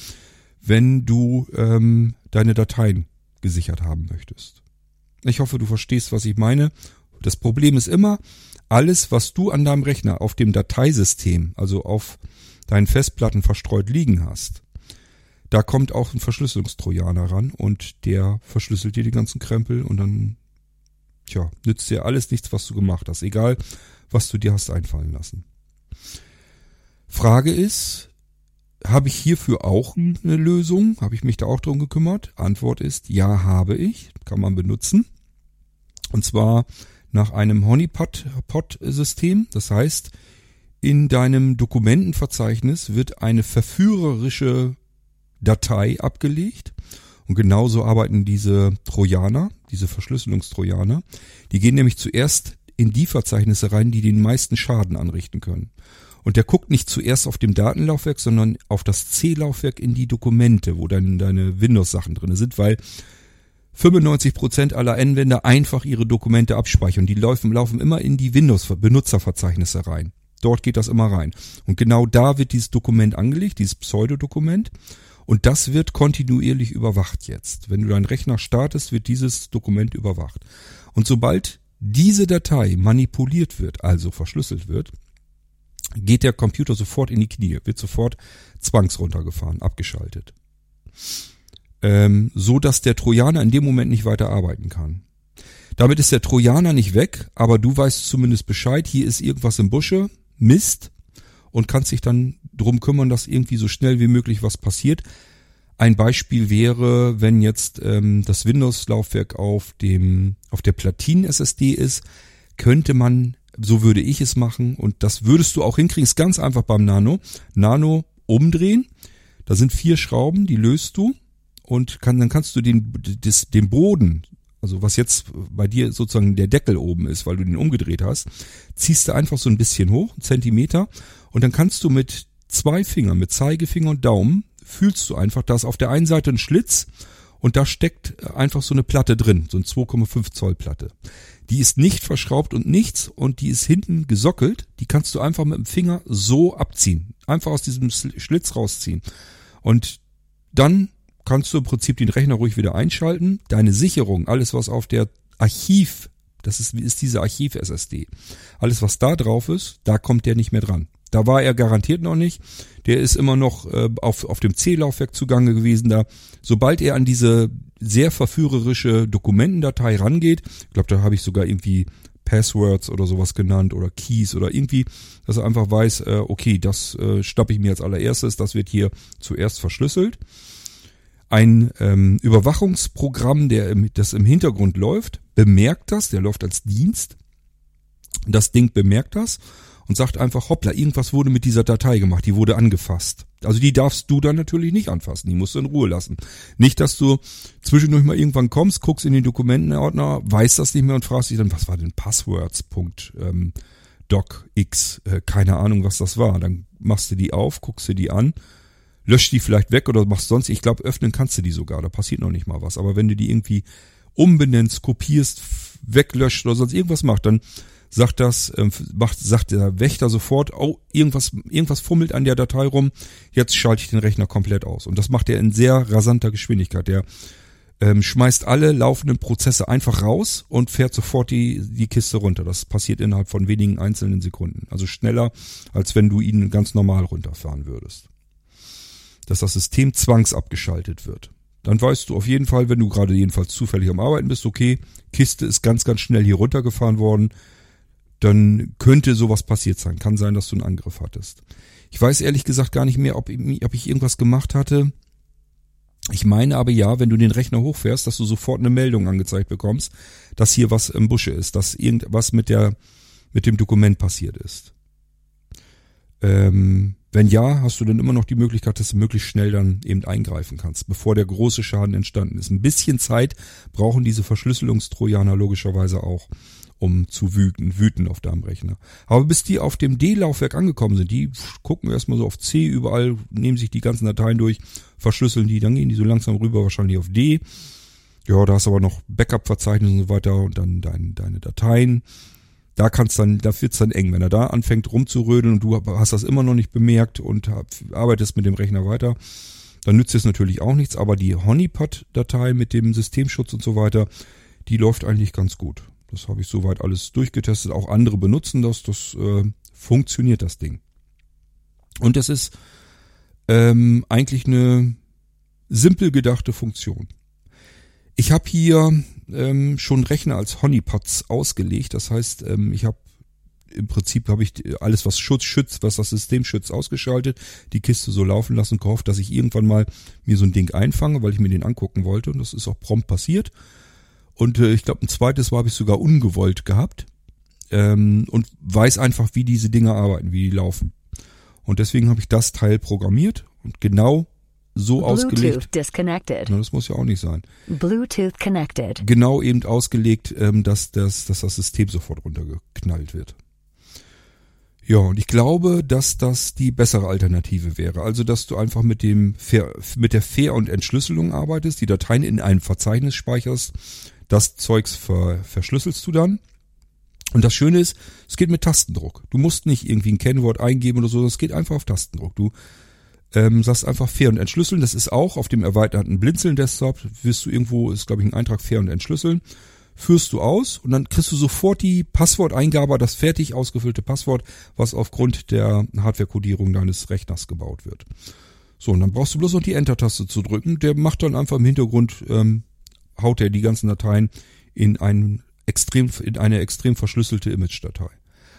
A: wenn du ähm, deine Dateien gesichert haben möchtest. Ich hoffe, du verstehst, was ich meine. Das Problem ist immer, alles, was du an deinem Rechner auf dem Dateisystem, also auf deinen Festplatten verstreut liegen hast, da kommt auch ein Verschlüsselungstrojaner ran und der verschlüsselt dir die ganzen Krempel und dann, tja, nützt dir alles nichts, was du gemacht hast, egal was du dir hast einfallen lassen. Frage ist, habe ich hierfür auch eine Lösung? Habe ich mich da auch drum gekümmert? Antwort ist, ja, habe ich. Kann man benutzen. Und zwar nach einem Honeypot-System. Das heißt, in deinem Dokumentenverzeichnis wird eine verführerische Datei abgelegt. Und genauso arbeiten diese Trojaner, diese Verschlüsselungstrojaner. Die gehen nämlich zuerst in die Verzeichnisse rein, die den meisten Schaden anrichten können. Und der guckt nicht zuerst auf dem Datenlaufwerk, sondern auf das C-Laufwerk in die Dokumente, wo dann deine Windows-Sachen drin sind, weil 95% aller Anwender einfach ihre Dokumente abspeichern. Die laufen, laufen immer in die Windows-Benutzerverzeichnisse rein. Dort geht das immer rein. Und genau da wird dieses Dokument angelegt, dieses Pseudodokument. Und das wird kontinuierlich überwacht jetzt. Wenn du deinen Rechner startest, wird dieses Dokument überwacht. Und sobald diese Datei manipuliert wird, also verschlüsselt wird, geht der Computer sofort in die Knie, wird sofort zwangsruntergefahren, abgeschaltet. Ähm, so dass der Trojaner in dem Moment nicht weiter arbeiten kann. Damit ist der Trojaner nicht weg, aber du weißt zumindest Bescheid, hier ist irgendwas im Busche, Mist, und kannst dich dann drum kümmern, dass irgendwie so schnell wie möglich was passiert. Ein Beispiel wäre, wenn jetzt ähm, das Windows-Laufwerk auf dem auf der Platinen-SSD ist, könnte man, so würde ich es machen, und das würdest du auch hinkriegen, ist ganz einfach beim Nano. Nano umdrehen. Da sind vier Schrauben, die löst du und kann, dann kannst du den, des, den Boden, also was jetzt bei dir sozusagen der Deckel oben ist, weil du den umgedreht hast, ziehst du einfach so ein bisschen hoch, einen Zentimeter, und dann kannst du mit zwei Fingern, mit Zeigefinger und Daumen, fühlst du einfach, da ist auf der einen Seite ein Schlitz und da steckt einfach so eine Platte drin, so eine 2,5 Zoll Platte. Die ist nicht verschraubt und nichts und die ist hinten gesockelt. Die kannst du einfach mit dem Finger so abziehen. Einfach aus diesem Schlitz rausziehen. Und dann kannst du im Prinzip den Rechner ruhig wieder einschalten. Deine Sicherung, alles was auf der Archiv, das ist, ist diese Archiv-SSD. Alles was da drauf ist, da kommt der nicht mehr dran. Da war er garantiert noch nicht. Der ist immer noch äh, auf, auf dem C-Laufwerk zugange gewesen. Da, sobald er an diese sehr verführerische Dokumentendatei rangeht, ich glaube, da habe ich sogar irgendwie Passwords oder sowas genannt oder Keys oder irgendwie, dass er einfach weiß, äh, okay, das äh, schnappe ich mir als allererstes, das wird hier zuerst verschlüsselt. Ein ähm, Überwachungsprogramm, der im, das im Hintergrund läuft, bemerkt das, der läuft als Dienst. Das Ding bemerkt das und sagt einfach, hoppla, irgendwas wurde mit dieser Datei gemacht, die wurde angefasst. Also die darfst du dann natürlich nicht anfassen, die musst du in Ruhe lassen. Nicht, dass du zwischendurch mal irgendwann kommst, guckst in den Dokumentenordner, weißt das nicht mehr und fragst dich dann, was war denn Passwords? Ähm, äh, keine Ahnung, was das war. Dann machst du die auf, guckst du die an, löscht die vielleicht weg oder machst sonst, ich glaube, öffnen kannst du die sogar, da passiert noch nicht mal was. Aber wenn du die irgendwie umbenennst, kopierst, weglöscht oder sonst irgendwas macht, dann sagt das, ähm, macht, sagt der Wächter sofort, oh, irgendwas, irgendwas fummelt an der Datei rum, jetzt schalte ich den Rechner komplett aus. Und das macht er in sehr rasanter Geschwindigkeit. Der ähm, schmeißt alle laufenden Prozesse einfach raus und fährt sofort die, die Kiste runter. Das passiert innerhalb von wenigen einzelnen Sekunden. Also schneller, als wenn du ihn ganz normal runterfahren würdest. Dass das System zwangsabgeschaltet wird. Dann weißt du auf jeden Fall, wenn du gerade jedenfalls zufällig am Arbeiten bist, okay, Kiste ist ganz, ganz schnell hier runtergefahren worden dann könnte sowas passiert sein. Kann sein, dass du einen Angriff hattest. Ich weiß ehrlich gesagt gar nicht mehr, ob, ob ich irgendwas gemacht hatte. Ich meine aber ja, wenn du den Rechner hochfährst, dass du sofort eine Meldung angezeigt bekommst, dass hier was im Busche ist, dass irgendwas mit der, mit dem Dokument passiert ist. Ähm, wenn ja, hast du dann immer noch die Möglichkeit, dass du möglichst schnell dann eben eingreifen kannst, bevor der große Schaden entstanden ist. Ein bisschen Zeit brauchen diese Verschlüsselungstrojaner logischerweise auch um zu wüten, wüten auf deinem Rechner. Aber bis die auf dem D-Laufwerk angekommen sind, die gucken erstmal so auf C überall, nehmen sich die ganzen Dateien durch, verschlüsseln die, dann gehen die so langsam rüber wahrscheinlich auf D. Ja, da hast aber noch Backup-Verzeichnis und so weiter und dann dein, deine Dateien. Da kannst dann, da wird's dann eng, wenn er da anfängt rumzurödeln und du hast das immer noch nicht bemerkt und arbeitest mit dem Rechner weiter, dann nützt es natürlich auch nichts, aber die Honeypot-Datei mit dem Systemschutz und so weiter, die läuft eigentlich ganz gut. Das habe ich soweit alles durchgetestet. Auch andere benutzen das. Das äh, funktioniert, das Ding. Und das ist ähm, eigentlich eine simpel gedachte Funktion. Ich habe hier ähm, schon Rechner als Honeypots ausgelegt. Das heißt, ähm, ich habe im Prinzip habe ich alles, was Schutz schützt, was das System schützt, ausgeschaltet, die Kiste so laufen lassen, gehofft, dass ich irgendwann mal mir so ein Ding einfange, weil ich mir den angucken wollte und das ist auch prompt passiert. Und äh, ich glaube, ein zweites Mal habe ich sogar ungewollt gehabt. Ähm, und weiß einfach, wie diese Dinge arbeiten, wie die laufen. Und deswegen habe ich das Teil programmiert und genau so Bluetooth ausgelegt.
C: Disconnected.
A: Na, das muss ja auch nicht sein.
C: Bluetooth connected.
A: Genau eben ausgelegt, ähm, dass, dass, dass das System sofort runtergeknallt wird. Ja, und ich glaube, dass das die bessere Alternative wäre. Also, dass du einfach mit dem Fair, mit der Fair- und Entschlüsselung arbeitest, die Dateien in einem Verzeichnis speicherst das Zeugs ver, verschlüsselst du dann. Und das Schöne ist, es geht mit Tastendruck. Du musst nicht irgendwie ein Kennwort eingeben oder so, es geht einfach auf Tastendruck. Du ähm, sagst einfach fair und entschlüsseln. Das ist auch auf dem erweiterten Blinzeln-Desktop, wirst du irgendwo, ist glaube ich ein Eintrag fair und entschlüsseln, führst du aus und dann kriegst du sofort die Passworteingabe, das fertig ausgefüllte Passwort, was aufgrund der Hardware-Codierung deines Rechners gebaut wird. So, und dann brauchst du bloß noch die Enter-Taste zu drücken. Der macht dann einfach im Hintergrund ähm, haut er die ganzen Dateien in, einen extrem, in eine extrem verschlüsselte Image-Datei.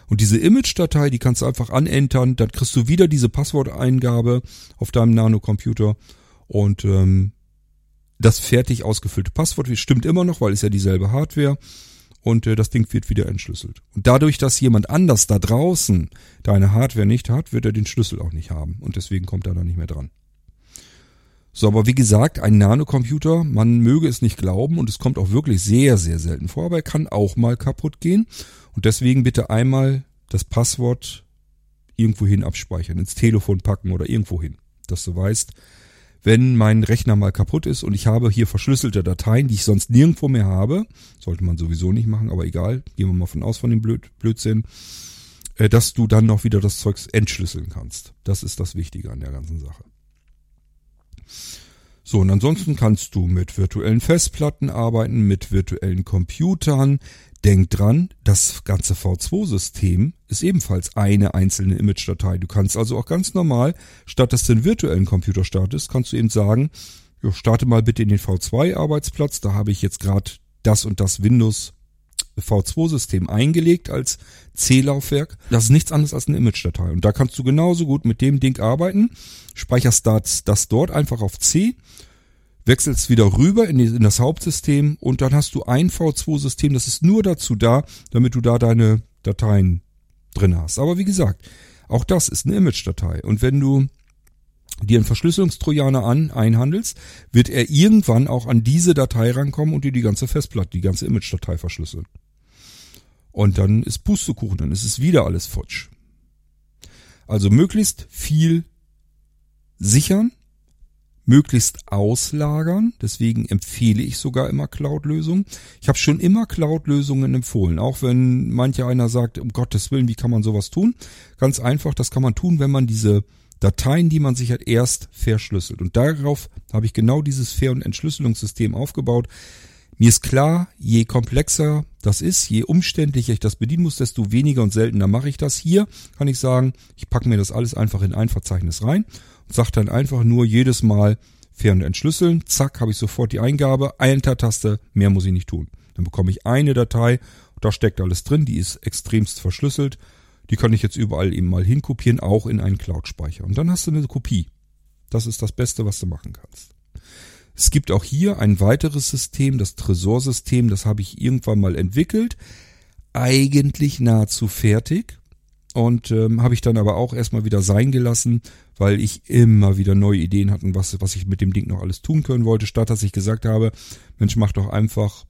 A: Und diese Image-Datei, die kannst du einfach anentern, dann kriegst du wieder diese Passworteingabe auf deinem Nano-Computer und ähm, das fertig ausgefüllte Passwort stimmt immer noch, weil es ja dieselbe Hardware und äh, das Ding wird wieder entschlüsselt. Und dadurch, dass jemand anders da draußen deine Hardware nicht hat, wird er den Schlüssel auch nicht haben und deswegen kommt er da nicht mehr dran. So, aber wie gesagt, ein Nanocomputer, man möge es nicht glauben und es kommt auch wirklich sehr, sehr selten vor, aber er kann auch mal kaputt gehen. Und deswegen bitte einmal das Passwort irgendwohin abspeichern, ins Telefon packen oder irgendwohin, dass du weißt, wenn mein Rechner mal kaputt ist und ich habe hier verschlüsselte Dateien, die ich sonst nirgendwo mehr habe, sollte man sowieso nicht machen, aber egal, gehen wir mal von aus von dem Blöd Blödsinn, äh, dass du dann noch wieder das Zeugs entschlüsseln kannst. Das ist das Wichtige an der ganzen Sache. So, und ansonsten kannst du mit virtuellen Festplatten arbeiten, mit virtuellen Computern. Denk dran, das ganze V2-System ist ebenfalls eine einzelne Image-Datei. Du kannst also auch ganz normal, statt dass du einen virtuellen Computer startest, kannst du eben sagen, starte mal bitte in den V2-Arbeitsplatz, da habe ich jetzt gerade das und das Windows V2-System eingelegt als C-Laufwerk. Das ist nichts anderes als eine Image-Datei. Und da kannst du genauso gut mit dem Ding arbeiten, speicherst das, das dort einfach auf C, wechselst wieder rüber in, die, in das Hauptsystem und dann hast du ein V2-System, das ist nur dazu da, damit du da deine Dateien drin hast. Aber wie gesagt, auch das ist eine Image-Datei. Und wenn du dir einen Verschlüsselungstrojaner an einhandelst, wird er irgendwann auch an diese Datei rankommen und dir die ganze Festplatte, die ganze Image-Datei verschlüsseln. Und dann ist Pustekuchen, dann ist es wieder alles futsch. Also möglichst viel sichern, möglichst auslagern. Deswegen empfehle ich sogar immer Cloud-Lösungen. Ich habe schon immer Cloud-Lösungen empfohlen, auch wenn mancher einer sagt, um Gottes Willen, wie kann man sowas tun? Ganz einfach, das kann man tun, wenn man diese Dateien, die man sich hat, erst verschlüsselt. Und darauf habe ich genau dieses Fair- und Entschlüsselungssystem aufgebaut. Mir ist klar, je komplexer das ist, je umständlicher ich das bedienen muss, desto weniger und seltener mache ich das. Hier kann ich sagen, ich packe mir das alles einfach in ein Verzeichnis rein und sage dann einfach nur jedes Mal und entschlüsseln. Zack, habe ich sofort die Eingabe, Enter-Taste, mehr muss ich nicht tun. Dann bekomme ich eine Datei, da steckt alles drin, die ist extremst verschlüsselt die kann ich jetzt überall eben mal hinkopieren, auch in einen Cloud-Speicher. Und dann hast du eine Kopie. Das ist das Beste, was du machen kannst. Es gibt auch hier ein weiteres System, das Tresorsystem, das habe ich irgendwann mal entwickelt. Eigentlich nahezu fertig. Und ähm, habe ich dann aber auch erstmal wieder sein gelassen, weil ich immer wieder neue Ideen hatte, was, was ich mit dem Ding noch alles tun können wollte, statt dass ich gesagt habe, Mensch, mach doch einfach,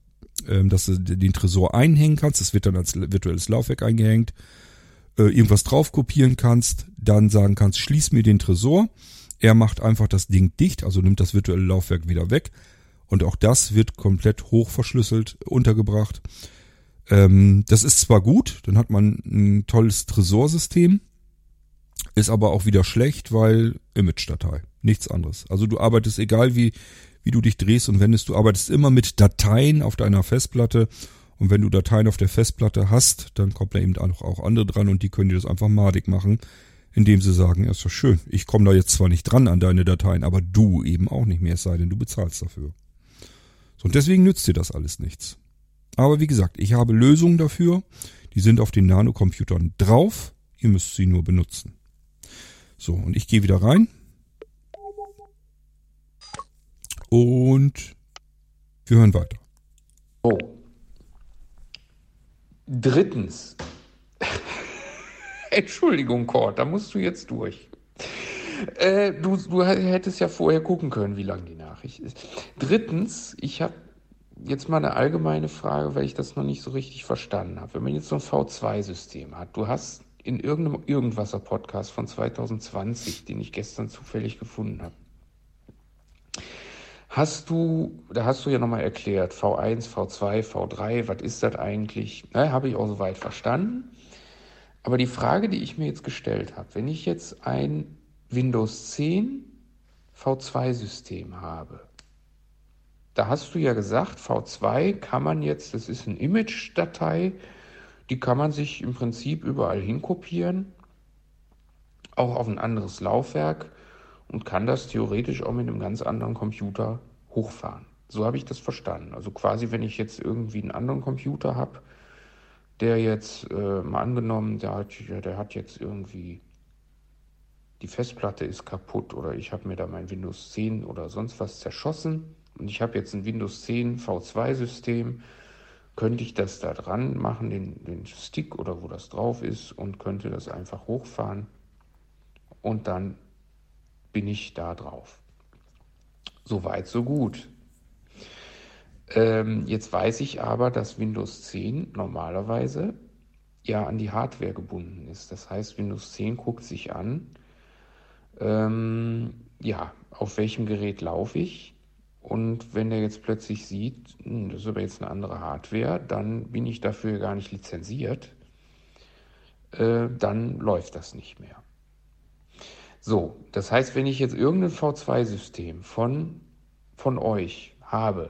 A: ähm, dass du den Tresor einhängen kannst. Das wird dann als virtuelles Laufwerk eingehängt äh, irgendwas drauf kopieren kannst, dann sagen kannst, schließ mir den Tresor. Er macht einfach das Ding dicht, also nimmt das virtuelle Laufwerk wieder weg. Und auch das wird komplett hochverschlüsselt untergebracht. Ähm, das ist zwar gut, dann hat man ein tolles Tresorsystem, ist aber auch wieder schlecht, weil Image-Datei, nichts anderes. Also du arbeitest egal wie, wie du dich drehst und wendest, du arbeitest immer mit Dateien auf deiner Festplatte und wenn du Dateien auf der Festplatte hast, dann kommt da eben auch andere dran und die können dir das einfach madig machen, indem sie sagen, ja, ist doch schön, ich komme da jetzt zwar nicht dran an deine Dateien, aber du eben auch nicht mehr, es sei denn, du bezahlst dafür. So, und deswegen nützt dir das alles nichts. Aber wie gesagt, ich habe Lösungen dafür, die sind auf den Nanocomputern drauf, ihr müsst sie nur benutzen. So, und ich gehe wieder rein. Und wir hören weiter.
B: Oh. Drittens. Entschuldigung, Kurt, da musst du jetzt durch. Äh, du, du hättest ja vorher gucken können, wie lang die Nachricht ist. Drittens, ich habe jetzt mal eine allgemeine Frage, weil ich das noch nicht so richtig verstanden habe. Wenn man jetzt so ein V2-System hat, du hast in irgendeinem Irgendwasser-Podcast von 2020, den ich gestern zufällig gefunden habe, Hast du, da hast du ja nochmal erklärt, V1, V2, V3, was ist das eigentlich? Na, habe ich auch soweit verstanden. Aber die Frage, die ich mir jetzt gestellt habe, wenn ich jetzt ein Windows 10 V2-System habe, da hast du ja gesagt, V2 kann man jetzt, das ist eine Image-Datei, die kann man sich im Prinzip überall hinkopieren, auch auf ein anderes Laufwerk und kann das theoretisch auch mit einem ganz anderen Computer hochfahren. So habe ich das verstanden. Also quasi, wenn ich jetzt irgendwie einen anderen Computer habe, der jetzt äh, mal angenommen, der hat, der hat jetzt irgendwie die Festplatte ist kaputt oder ich habe mir da mein Windows 10 oder sonst was zerschossen und ich habe jetzt ein Windows 10 V2-System, könnte ich das da dran machen, den, den Stick oder wo das drauf ist und könnte das einfach hochfahren und dann bin ich da drauf. So weit, so gut. Ähm, jetzt weiß ich aber, dass Windows 10 normalerweise ja an die Hardware gebunden ist. Das heißt, Windows 10 guckt sich an, ähm, ja, auf welchem Gerät laufe ich. Und wenn er jetzt plötzlich sieht, hm, das ist aber jetzt eine andere Hardware, dann bin ich dafür gar nicht lizenziert, äh, dann läuft das nicht mehr. So, das heißt, wenn ich jetzt irgendein V2-System von, von euch habe,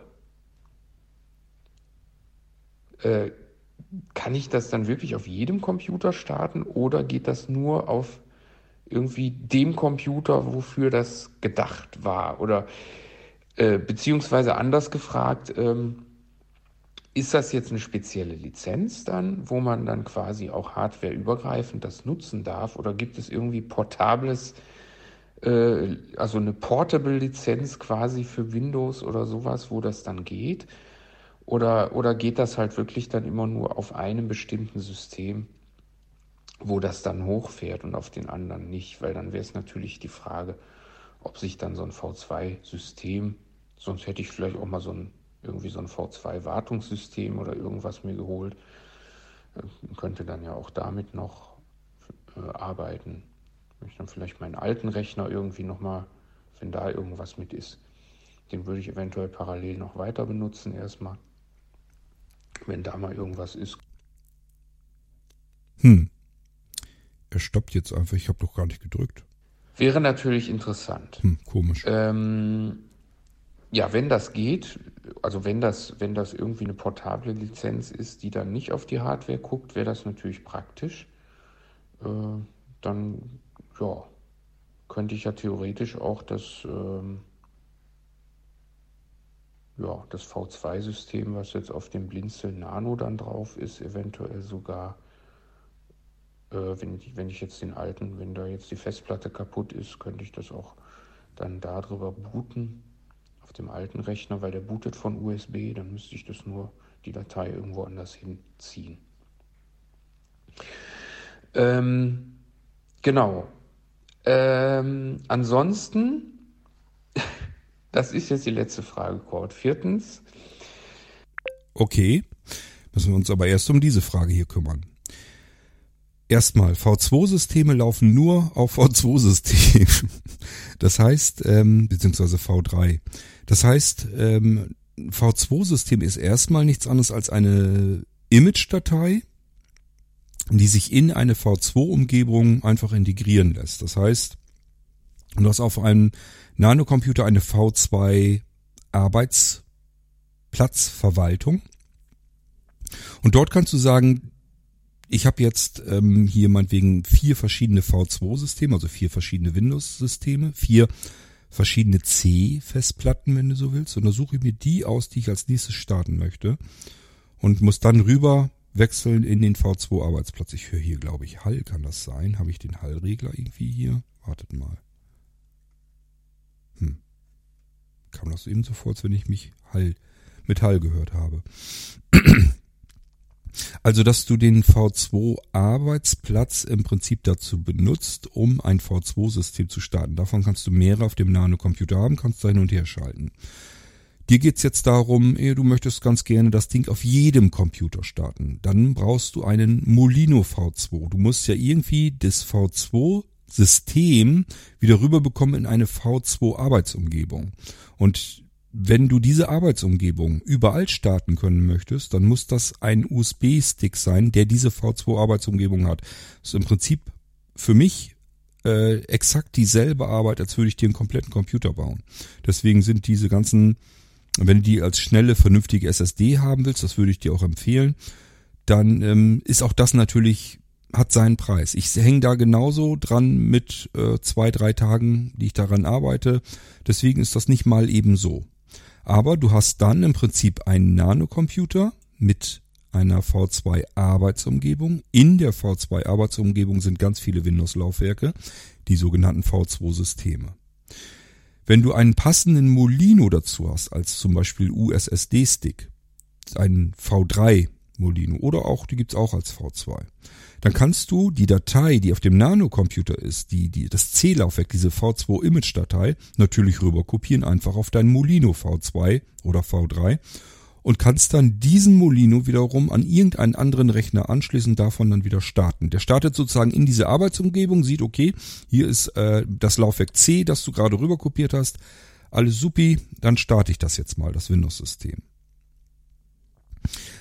B: äh, kann ich das dann wirklich auf jedem Computer starten oder geht das nur auf irgendwie dem Computer, wofür das gedacht war? Oder äh, beziehungsweise anders gefragt, ähm, ist das jetzt eine spezielle Lizenz dann, wo man dann quasi auch hardwareübergreifend das nutzen darf? Oder gibt es irgendwie portables, äh, also eine Portable-Lizenz quasi für Windows oder sowas, wo das dann geht? Oder, oder geht das halt wirklich dann immer nur auf einem bestimmten System, wo das dann hochfährt und auf den anderen nicht? Weil dann wäre es natürlich die Frage, ob sich dann so ein V2-System, sonst hätte ich vielleicht auch mal so ein irgendwie so ein V2-Wartungssystem oder irgendwas mir geholt. Äh, könnte dann ja auch damit noch äh, arbeiten. Wenn ich dann vielleicht meinen alten Rechner irgendwie nochmal, wenn da irgendwas mit ist, den würde ich eventuell parallel noch weiter benutzen erstmal. Wenn da mal irgendwas ist.
A: Hm. Er stoppt jetzt einfach, ich habe doch gar nicht gedrückt.
B: Wäre natürlich interessant.
A: Hm, komisch.
B: Ähm, ja, wenn das geht, also wenn das, wenn das irgendwie eine portable Lizenz ist, die dann nicht auf die Hardware guckt, wäre das natürlich praktisch. Äh, dann, ja, könnte ich ja theoretisch auch das, ähm, ja, das V2-System, was jetzt auf dem Blinzel Nano dann drauf ist, eventuell sogar, äh, wenn, ich, wenn ich jetzt den alten, wenn da jetzt die Festplatte kaputt ist, könnte ich das auch dann darüber booten auf dem alten Rechner, weil der bootet von USB, dann müsste ich das nur die Datei irgendwo anders hinziehen. Ähm, genau. Ähm, ansonsten, das ist jetzt die letzte Frage, Kurt. Viertens.
A: Okay, müssen wir uns aber erst um diese Frage hier kümmern. Erstmal, V2-Systeme laufen nur auf V2-Systemen. Das heißt, ähm, beziehungsweise V3. Das heißt, ähm, V2-System ist erstmal nichts anderes als eine Image-Datei, die sich in eine V2-Umgebung einfach integrieren lässt. Das heißt, du hast auf einem Nanocomputer eine V2 Arbeitsplatzverwaltung. Und dort kannst du sagen, ich habe jetzt ähm, hier meinetwegen vier verschiedene V2-Systeme, also vier verschiedene Windows-Systeme, vier verschiedene C-Festplatten, wenn du so willst. Und da suche ich mir die aus, die ich als nächstes starten möchte. Und muss dann rüber wechseln in den V2-Arbeitsplatz. Ich höre hier, glaube ich, Hall, kann das sein? Habe ich den Hallregler irgendwie hier? Wartet mal. Hm. Kam das eben so vor, als wenn ich mich Hall mit Hall gehört habe. Also, dass du den V2-Arbeitsplatz im Prinzip dazu benutzt, um ein V2-System zu starten. Davon kannst du mehrere auf dem Nano-Computer haben, kannst da hin und her schalten. Dir geht's jetzt darum, du möchtest ganz gerne das Ding auf jedem Computer starten. Dann brauchst du einen Molino V2. Du musst ja irgendwie das V2 System wieder rüberbekommen in eine V2 Arbeitsumgebung. Und wenn du diese Arbeitsumgebung überall starten können möchtest, dann muss das ein USB-Stick sein, der diese V2-Arbeitsumgebung hat. Das ist im Prinzip für mich äh, exakt dieselbe Arbeit, als würde ich dir einen kompletten Computer bauen. Deswegen sind diese ganzen, wenn du die als schnelle, vernünftige SSD haben willst, das würde ich dir auch empfehlen, dann ähm, ist auch das natürlich hat seinen Preis. Ich hänge da genauso dran mit äh, zwei, drei Tagen, die ich daran arbeite. Deswegen ist das nicht mal eben so. Aber du hast dann im Prinzip einen Nanocomputer mit einer V2 Arbeitsumgebung. In der V2 Arbeitsumgebung sind ganz viele Windows-Laufwerke, die sogenannten V2 Systeme. Wenn du einen passenden Molino dazu hast, als zum Beispiel USSD-Stick, einen V3 Molino oder auch, die gibt's auch als V2, dann kannst du die Datei, die auf dem Nanocomputer ist, die, die, das C-Laufwerk, diese V2-Image-Datei, natürlich rüber kopieren, einfach auf dein Molino V2 oder V3 und kannst dann diesen Molino wiederum an irgendeinen anderen Rechner anschließen, davon dann wieder starten. Der startet sozusagen in diese Arbeitsumgebung, sieht, okay, hier ist äh, das Laufwerk C, das du gerade rüber kopiert hast, alles supi, dann starte ich das jetzt mal, das Windows-System.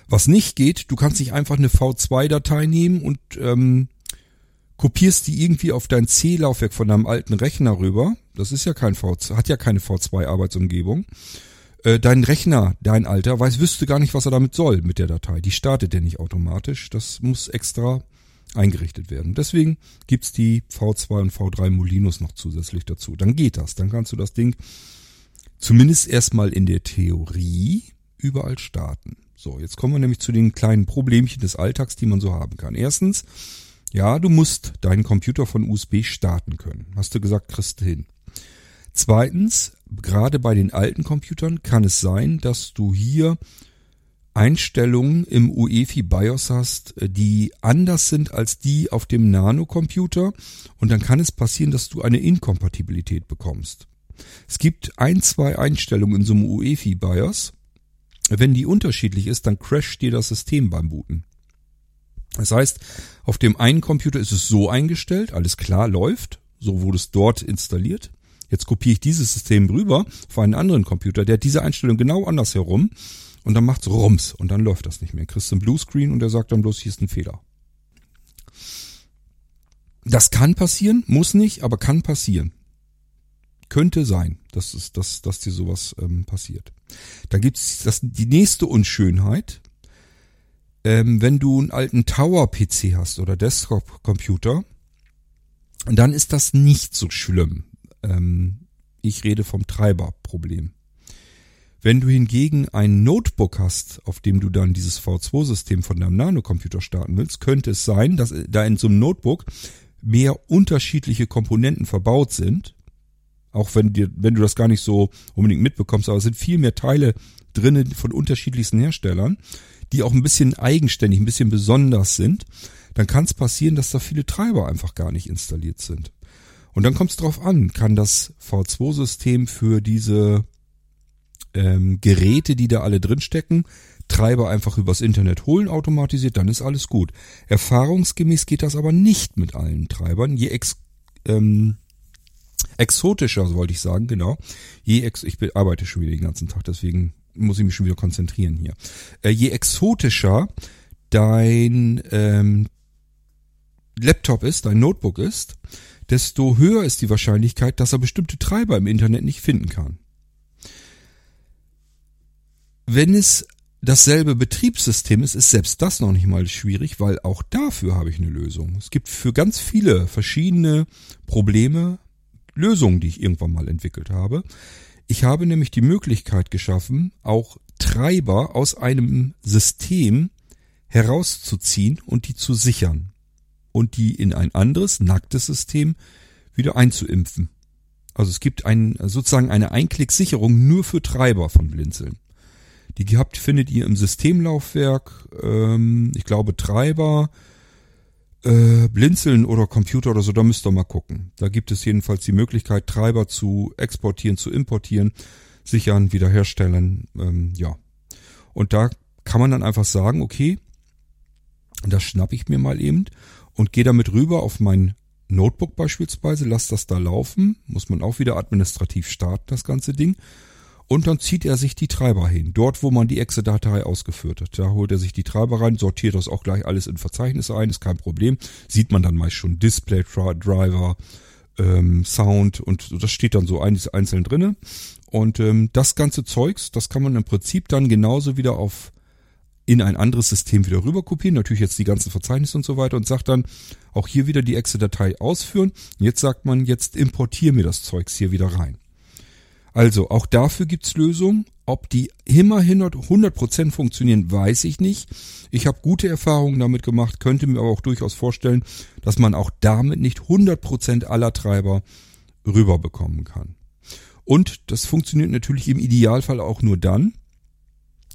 A: Was nicht geht, du kannst nicht einfach eine V2-Datei nehmen und ähm, kopierst die irgendwie auf dein C-Laufwerk von deinem alten Rechner rüber. Das ist ja kein V2, hat ja keine V2-Arbeitsumgebung. Äh, dein Rechner, dein alter, weiß, wüsste gar nicht, was er damit soll mit der Datei. Die startet der nicht automatisch. Das muss extra eingerichtet werden. Deswegen gibt's die V2 und V3 Molinos noch zusätzlich dazu. Dann geht das. Dann kannst du das Ding zumindest erstmal in der Theorie überall starten. So, jetzt kommen wir nämlich zu den kleinen Problemchen des Alltags, die man so haben kann. Erstens, ja, du musst deinen Computer von USB starten können. Hast du gesagt, kriegst du hin. Zweitens, gerade bei den alten Computern kann es sein, dass du hier Einstellungen im UEFI BIOS hast, die anders sind als die auf dem Nano-Computer und dann kann es passieren, dass du eine Inkompatibilität bekommst. Es gibt ein, zwei Einstellungen in so einem UEFI BIOS. Wenn die unterschiedlich ist, dann crasht dir das System beim Booten. Das heißt, auf dem einen Computer ist es so eingestellt, alles klar läuft, so wurde es dort installiert. Jetzt kopiere ich dieses System rüber auf einen anderen Computer, der hat diese Einstellung genau anders herum und dann macht's Rums und dann läuft das nicht mehr. Kriegst du einen Bluescreen und der sagt dann bloß, hier ist ein Fehler. Das kann passieren, muss nicht, aber kann passieren. Könnte sein, dass, es, dass, dass dir sowas ähm, passiert. Da gibt's das, die nächste Unschönheit. Ähm, wenn du einen alten Tower-PC hast oder Desktop-Computer, dann ist das nicht so schlimm. Ähm, ich rede vom Treiberproblem. Wenn du hingegen ein Notebook hast, auf dem du dann dieses V2-System von deinem Nanocomputer starten willst, könnte es sein, dass da in so einem Notebook mehr unterschiedliche Komponenten verbaut sind. Auch wenn dir, wenn du das gar nicht so unbedingt mitbekommst, aber es sind viel mehr Teile drinnen von unterschiedlichsten Herstellern, die auch ein bisschen eigenständig, ein bisschen besonders sind. Dann kann es passieren, dass da viele Treiber einfach gar nicht installiert sind. Und dann kommt es drauf an, kann das V2-System für diese ähm, Geräte, die da alle drinstecken, Treiber einfach übers Internet holen automatisiert, dann ist alles gut. Erfahrungsgemäß geht das aber nicht mit allen Treibern. Je ex, ähm, exotischer, wollte ich sagen, genau. Je ex, ich arbeite schon wieder den ganzen Tag, deswegen muss ich mich schon wieder konzentrieren hier. Äh, je exotischer dein ähm, Laptop ist, dein Notebook ist, desto höher ist die Wahrscheinlichkeit, dass er bestimmte Treiber im Internet nicht finden kann. Wenn es dasselbe Betriebssystem ist, ist selbst das noch nicht mal schwierig, weil auch dafür habe ich eine Lösung. Es gibt für ganz viele verschiedene Probleme Lösungen, die ich irgendwann mal entwickelt habe. Ich habe nämlich die Möglichkeit geschaffen, auch Treiber aus einem System herauszuziehen und die zu sichern und die in ein anderes, nacktes System wieder einzuimpfen. Also es gibt ein, sozusagen eine Einklicksicherung nur für Treiber von Blinzeln. Die gehabt findet ihr im Systemlaufwerk, ähm, ich glaube Treiber, äh, Blinzeln oder Computer oder so, da müsst ihr mal gucken. Da gibt es jedenfalls die Möglichkeit, Treiber zu exportieren, zu importieren, sichern, wiederherstellen, ähm, ja. Und da kann man dann einfach sagen, okay, das schnapp ich mir mal eben und gehe damit rüber auf mein Notebook beispielsweise, lass das da laufen, muss man auch wieder administrativ starten, das ganze Ding. Und dann zieht er sich die Treiber hin, dort wo man die Exe-Datei ausgeführt hat. Da holt er sich die Treiber rein, sortiert das auch gleich alles in Verzeichnisse ein, ist kein Problem. Sieht man dann meist schon Display Driver, ähm, Sound und das steht dann so einzeln drinne. Und ähm, das ganze Zeugs, das kann man im Prinzip dann genauso wieder auf in ein anderes System wieder rüber kopieren, natürlich jetzt die ganzen Verzeichnisse und so weiter und sagt dann auch hier wieder die Exe-Datei ausführen. Jetzt sagt man, jetzt importiere mir das Zeugs hier wieder rein. Also auch dafür gibt's Lösungen. Ob die immerhin 100% funktionieren, weiß ich nicht. Ich habe gute Erfahrungen damit gemacht, könnte mir aber auch durchaus vorstellen, dass man auch damit nicht 100% aller Treiber rüberbekommen kann. Und das funktioniert natürlich im Idealfall auch nur dann,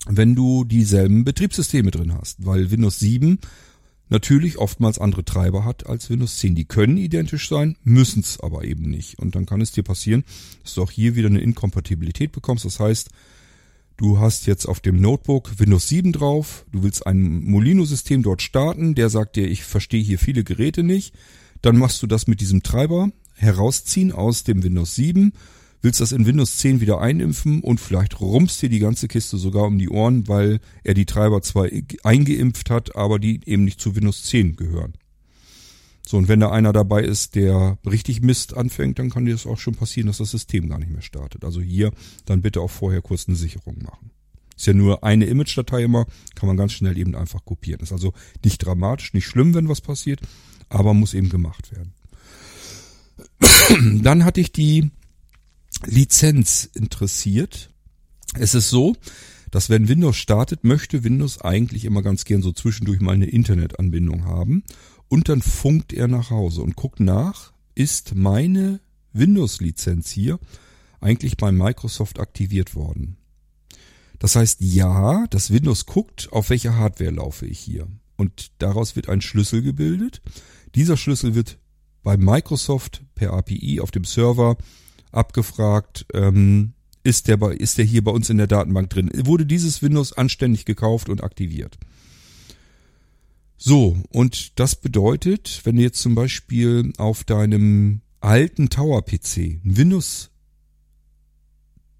A: wenn du dieselben Betriebssysteme drin hast, weil Windows 7 natürlich oftmals andere Treiber hat als Windows 10. Die können identisch sein, müssen es aber eben nicht. Und dann kann es dir passieren, dass du auch hier wieder eine Inkompatibilität bekommst. Das heißt, du hast jetzt auf dem Notebook Windows 7 drauf, du willst ein Molino-System dort starten, der sagt dir, ich verstehe hier viele Geräte nicht. Dann machst du das mit diesem Treiber herausziehen aus dem Windows 7 willst das in Windows 10 wieder einimpfen und vielleicht rumpst dir die ganze Kiste sogar um die Ohren, weil er die Treiber zwar eingeimpft hat, aber die eben nicht zu Windows 10 gehören. So, und wenn da einer dabei ist, der richtig Mist anfängt, dann kann dir das auch schon passieren, dass das System gar nicht mehr startet. Also hier dann bitte auch vorher kurz eine Sicherung machen. Ist ja nur eine Image-Datei immer, kann man ganz schnell eben einfach kopieren. Ist also nicht dramatisch, nicht schlimm, wenn was passiert, aber muss eben gemacht werden. Dann hatte ich die Lizenz interessiert. Es ist so, dass wenn Windows startet, möchte Windows eigentlich immer ganz gern so zwischendurch mal eine Internetanbindung haben. Und dann funkt er nach Hause und guckt nach, ist meine Windows-Lizenz hier eigentlich bei Microsoft aktiviert worden. Das heißt, ja, das Windows guckt, auf welcher Hardware laufe ich hier. Und daraus wird ein Schlüssel gebildet. Dieser Schlüssel wird bei Microsoft per API auf dem Server abgefragt, ähm, ist der, bei, ist der hier bei uns in der Datenbank drin? Wurde dieses Windows anständig gekauft und aktiviert? So, und das bedeutet, wenn du jetzt zum Beispiel auf deinem alten Tower-PC Windows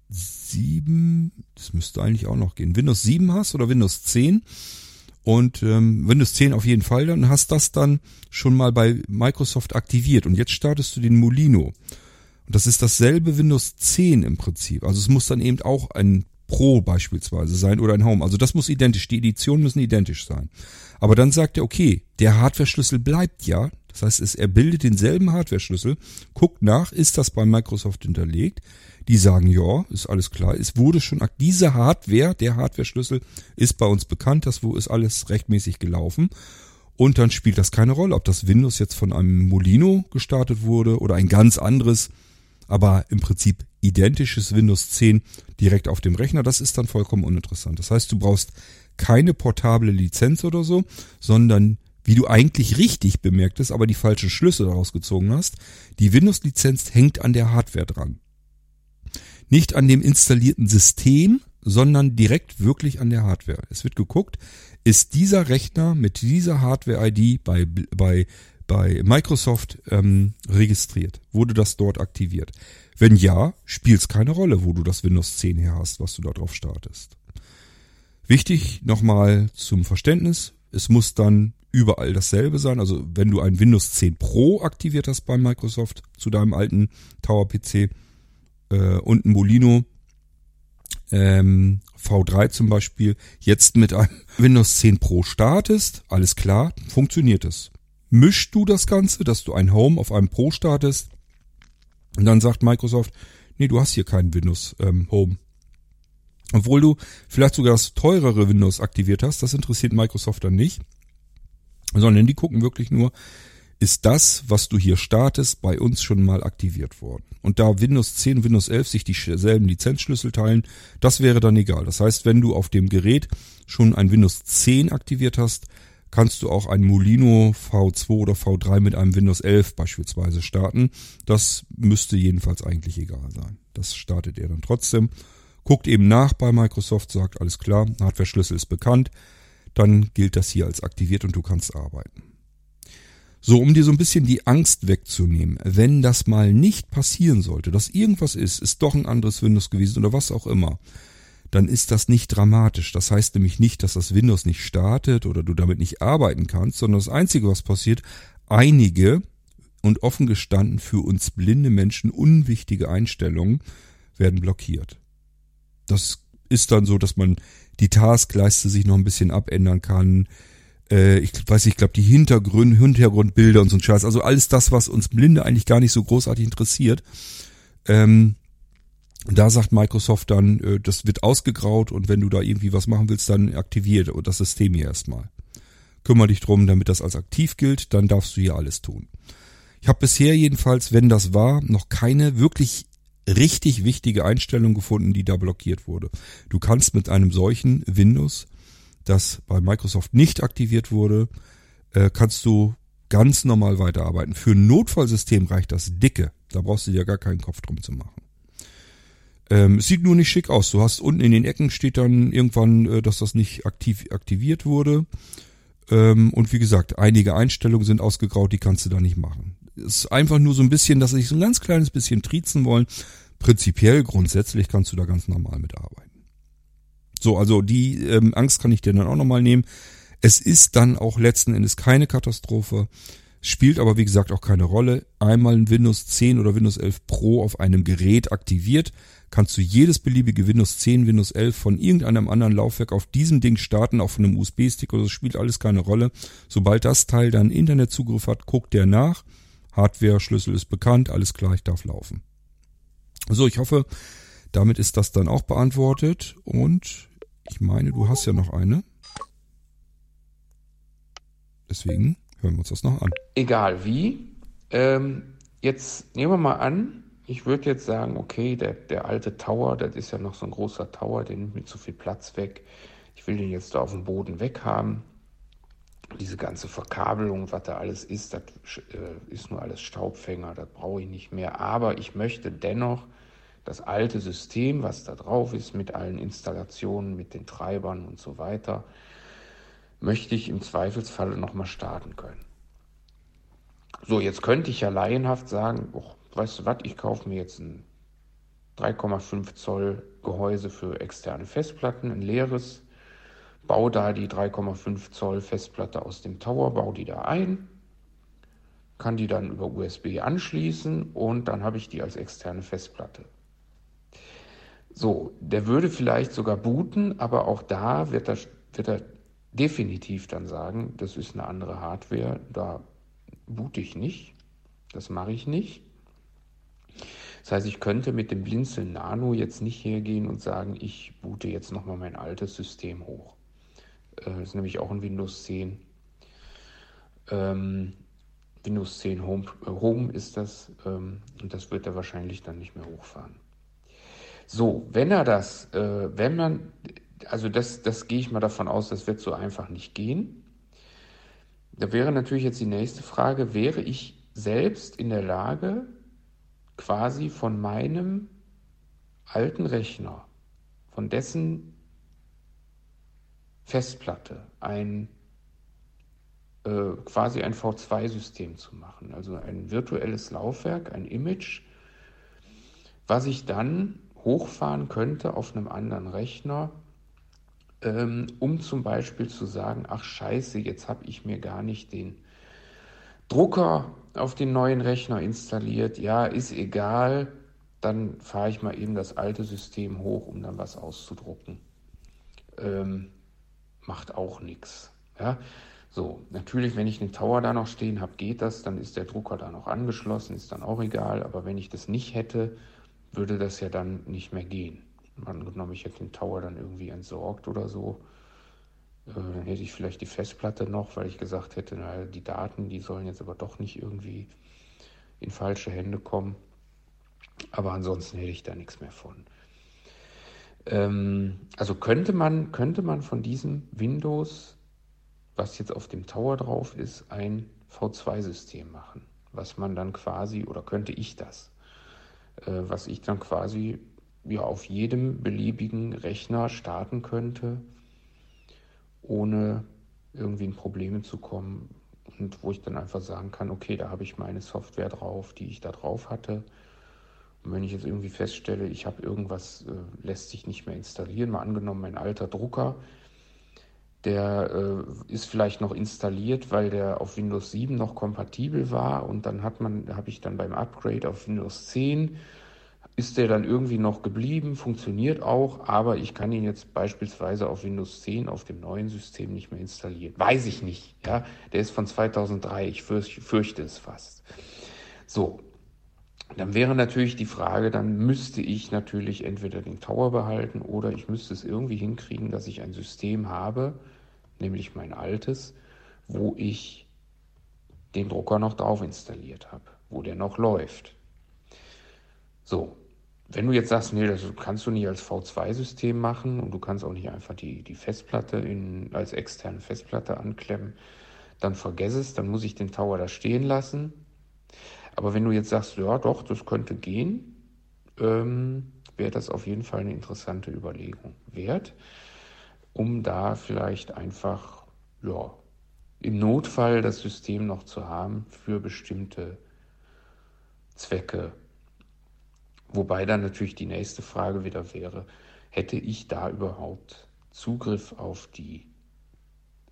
A: 7, das müsste eigentlich auch noch gehen, Windows 7 hast oder Windows 10 und ähm, Windows 10 auf jeden Fall, dann hast das dann schon mal bei Microsoft aktiviert und jetzt startest du den Molino. Das ist dasselbe Windows 10 im Prinzip. Also es muss dann eben auch ein Pro beispielsweise sein oder ein Home. Also das muss identisch, die Editionen müssen identisch sein. Aber dann sagt er, okay, der Hardware-Schlüssel bleibt ja. Das heißt, es, er bildet denselben Hardware-Schlüssel, guckt nach, ist das bei Microsoft hinterlegt. Die sagen, ja, ist alles klar. Es wurde schon, diese Hardware, der Hardware-Schlüssel ist bei uns bekannt, das wo ist alles rechtmäßig gelaufen. Und dann spielt das keine Rolle, ob das Windows jetzt von einem Molino gestartet wurde oder ein ganz anderes aber im Prinzip identisches Windows 10 direkt auf dem Rechner. Das ist dann vollkommen uninteressant. Das heißt, du brauchst keine portable Lizenz oder so, sondern wie du eigentlich richtig bemerktest, aber die falschen Schlüsse daraus gezogen hast, die Windows-Lizenz hängt an der Hardware dran. Nicht an dem installierten System, sondern direkt wirklich an der Hardware. Es wird geguckt, ist dieser Rechner mit dieser Hardware-ID bei, bei bei Microsoft ähm, registriert? Wurde das dort aktiviert? Wenn ja, spielt es keine Rolle, wo du das Windows 10 her hast, was du da drauf startest. Wichtig nochmal zum Verständnis, es muss dann überall dasselbe sein. Also wenn du ein Windows 10 Pro aktiviert hast bei Microsoft zu deinem alten Tower PC äh, und ein Molino ähm, V3 zum Beispiel jetzt mit einem Windows 10 Pro startest, alles klar, funktioniert es mischst du das Ganze, dass du ein Home auf einem Pro startest und dann sagt Microsoft, nee, du hast hier keinen Windows ähm, Home. Obwohl du vielleicht sogar das teurere Windows aktiviert hast, das interessiert Microsoft dann nicht, sondern die gucken wirklich nur, ist das, was du hier startest, bei uns schon mal aktiviert worden. Und da Windows 10 und Windows 11 sich dieselben Lizenzschlüssel teilen, das wäre dann egal. Das heißt, wenn du auf dem Gerät schon ein Windows 10 aktiviert hast, kannst du auch ein Molino V2 oder V3 mit einem Windows 11 beispielsweise starten. Das müsste jedenfalls eigentlich egal sein. Das startet er dann trotzdem. Guckt eben nach bei Microsoft, sagt alles klar, Hardware-Schlüssel ist bekannt. Dann gilt das hier als aktiviert und du kannst arbeiten. So, um dir so ein bisschen die Angst wegzunehmen, wenn das mal nicht passieren sollte, dass irgendwas ist, ist doch ein anderes Windows gewesen oder was auch immer, dann ist das nicht dramatisch. Das heißt nämlich nicht, dass das Windows nicht startet oder du damit nicht arbeiten kannst, sondern das Einzige, was passiert, einige und offen gestanden für uns blinde Menschen unwichtige Einstellungen werden blockiert. Das ist dann so, dass man die Taskleiste sich noch ein bisschen abändern kann. Äh, ich weiß nicht, ich glaube, die Hintergrund, Hintergrundbilder und so ein Scheiß. Also alles das, was uns Blinde eigentlich gar nicht so großartig interessiert. Ähm, da sagt Microsoft dann, äh, das wird ausgegraut und wenn du da irgendwie was machen willst, dann aktiviert das System hier erstmal. Kümmer dich drum, damit das als aktiv gilt, dann darfst du hier alles tun. Ich habe bisher jedenfalls, wenn das war, noch keine wirklich richtig wichtige Einstellung gefunden, die da blockiert wurde. Du kannst mit einem solchen Windows, das bei Microsoft nicht aktiviert wurde, äh, kannst du ganz normal weiterarbeiten. Für ein Notfallsystem reicht das dicke. Da brauchst du dir gar keinen Kopf drum zu machen. Ähm, sieht nur nicht schick aus. Du hast unten in den Ecken steht dann irgendwann, äh, dass das nicht aktiv aktiviert wurde. Ähm, und wie gesagt, einige Einstellungen sind ausgegraut, die kannst du da nicht machen. Ist einfach nur so ein bisschen, dass sie sich so ein ganz kleines bisschen triezen wollen. Prinzipiell, grundsätzlich kannst du da ganz normal mitarbeiten. So, also die ähm, Angst kann ich dir dann auch nochmal nehmen. Es ist dann auch letzten Endes keine Katastrophe. Spielt aber wie gesagt auch keine Rolle. Einmal ein Windows 10 oder Windows 11 Pro auf einem Gerät aktiviert, kannst du jedes beliebige Windows 10, Windows 11 von irgendeinem anderen Laufwerk auf diesem Ding starten, auch von einem USB-Stick oder so, spielt alles keine Rolle. Sobald das Teil dann Internetzugriff hat, guckt der nach. Hardware, Schlüssel ist bekannt, alles klar, ich darf laufen. So, ich hoffe, damit ist das dann auch beantwortet und Ich meine, du hast ja noch eine. Deswegen hören wir uns das noch an.
B: Egal wie. Ähm, jetzt nehmen wir mal an, ich würde jetzt sagen, okay, der, der alte Tower, das ist ja noch so ein großer Tower, der nimmt mir zu viel Platz weg. Ich will den jetzt da auf dem Boden weghaben. Diese ganze Verkabelung, was da alles ist, das äh, ist nur alles Staubfänger, das brauche ich nicht mehr. Aber ich möchte dennoch das alte System, was da drauf ist, mit allen Installationen, mit den Treibern und so weiter, möchte ich im Zweifelsfalle nochmal starten können. So, jetzt könnte ich ja laienhaft sagen, oh, weißt du was, ich kaufe mir jetzt ein 3,5 Zoll Gehäuse für externe Festplatten, ein leeres, baue da die 3,5 Zoll Festplatte aus dem Tower, baue die da ein, kann die dann über USB anschließen und dann habe ich die als externe Festplatte. So, der würde vielleicht sogar booten, aber auch da wird er, wird er definitiv dann sagen, das ist eine andere Hardware, da boote ich nicht, das mache ich nicht. Das heißt, ich könnte mit dem Blinzeln Nano jetzt nicht hergehen und sagen, ich boote jetzt nochmal mein altes System hoch. Äh, das ist nämlich auch ein Windows 10. Ähm, Windows 10 Home, äh, Home ist das ähm, und das wird er wahrscheinlich dann nicht mehr hochfahren. So, wenn er das, äh, wenn man, also das, das gehe ich mal davon aus, das wird so einfach nicht gehen. Da wäre natürlich jetzt die nächste Frage, wäre ich selbst in der Lage, quasi von meinem alten Rechner, von dessen Festplatte ein äh, quasi ein V2-System zu machen, also ein virtuelles Laufwerk, ein Image, was ich dann hochfahren könnte auf einem anderen Rechner, ähm, um zum Beispiel zu sagen, ach scheiße, jetzt habe ich mir gar nicht den Drucker auf den neuen Rechner installiert. Ja, ist egal, dann fahre ich mal eben das alte System hoch, um dann was auszudrucken. Ähm, macht auch nichts. Ja? So, natürlich, wenn ich den Tower da noch stehen habe, geht das, dann ist der Drucker da noch angeschlossen, ist dann auch egal. Aber wenn ich das nicht hätte, würde das ja dann nicht mehr gehen. Angenommen, ich hätte den Tower dann irgendwie entsorgt oder so, äh, dann hätte ich vielleicht die Festplatte noch, weil ich gesagt hätte, na, die Daten, die sollen jetzt aber doch nicht irgendwie in falsche Hände kommen. Aber ansonsten hätte ich da nichts mehr von. Ähm, also könnte man, könnte man von diesem Windows, was jetzt auf dem Tower drauf ist, ein V2-System machen, was man dann quasi, oder könnte ich das? Äh, was ich dann quasi ja, auf jedem beliebigen Rechner starten könnte, ohne irgendwie in Probleme zu kommen und wo ich dann einfach sagen kann, okay, da habe ich meine Software drauf, die ich da drauf hatte. Und wenn ich jetzt irgendwie feststelle, ich habe irgendwas, äh, lässt sich nicht mehr installieren, mal angenommen, mein alter Drucker, der äh, ist vielleicht noch installiert, weil der auf Windows 7 noch kompatibel war und dann hat man, habe ich dann beim Upgrade auf Windows 10 ist der dann irgendwie noch geblieben, funktioniert auch, aber ich kann ihn jetzt beispielsweise auf Windows 10 auf dem neuen System nicht mehr installieren. Weiß ich nicht, ja. Der ist von 2003, ich fürchte, fürchte es fast. So. Dann wäre natürlich die Frage, dann müsste ich natürlich entweder den Tower behalten oder ich müsste es irgendwie hinkriegen, dass ich ein System habe, nämlich mein altes, wo ich den Drucker noch drauf installiert habe, wo der noch läuft. So, wenn du jetzt sagst, nee, das kannst du nicht als V2-System machen und du kannst auch nicht einfach die, die Festplatte in, als externe Festplatte anklemmen, dann vergess es, dann muss ich den Tower da stehen lassen. Aber wenn du jetzt sagst, ja doch, das könnte gehen, ähm, wäre das auf jeden Fall eine interessante Überlegung wert, um da vielleicht einfach, ja, im Notfall das System noch zu haben für bestimmte Zwecke Wobei dann natürlich die nächste Frage wieder wäre, hätte ich da überhaupt Zugriff auf die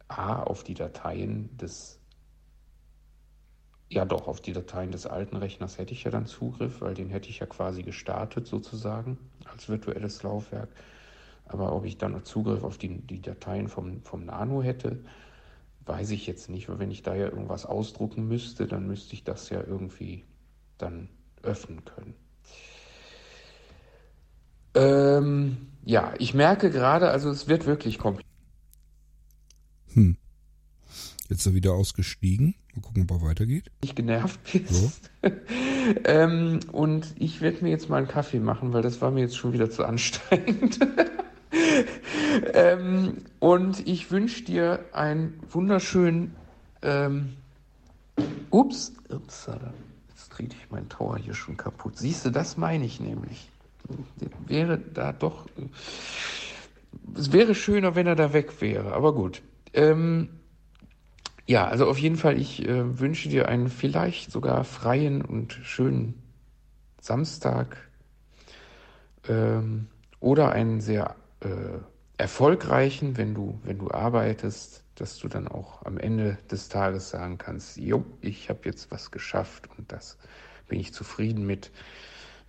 B: A, auf die Dateien des, ja doch, auf die Dateien des alten Rechners hätte ich ja dann Zugriff, weil den hätte ich ja quasi gestartet sozusagen als virtuelles Laufwerk. Aber ob ich dann noch Zugriff auf die, die Dateien vom, vom Nano hätte, weiß ich jetzt nicht, weil wenn ich da ja irgendwas ausdrucken müsste, dann müsste ich das ja irgendwie dann öffnen können. Ähm, ja, ich merke gerade, also es wird wirklich kompliziert.
A: Hm. Jetzt ist er wieder ausgestiegen. Mal gucken, ob er weitergeht.
B: Nicht genervt bist. So. ähm, und ich werde mir jetzt mal einen Kaffee machen, weil das war mir jetzt schon wieder zu anstrengend. ähm, und ich wünsche dir einen wunderschönen. Ähm, ups, ups, jetzt trete ich meinen Tower hier schon kaputt. Siehst du, das meine ich nämlich. Wäre da doch. Es wäre schöner, wenn er da weg wäre, aber gut. Ähm, ja, also auf jeden Fall, ich äh, wünsche dir einen vielleicht sogar freien und schönen Samstag ähm, oder einen sehr äh, erfolgreichen, wenn du, wenn du arbeitest, dass du dann auch am Ende des Tages sagen kannst, jo, ich habe jetzt was geschafft und das bin ich zufrieden mit.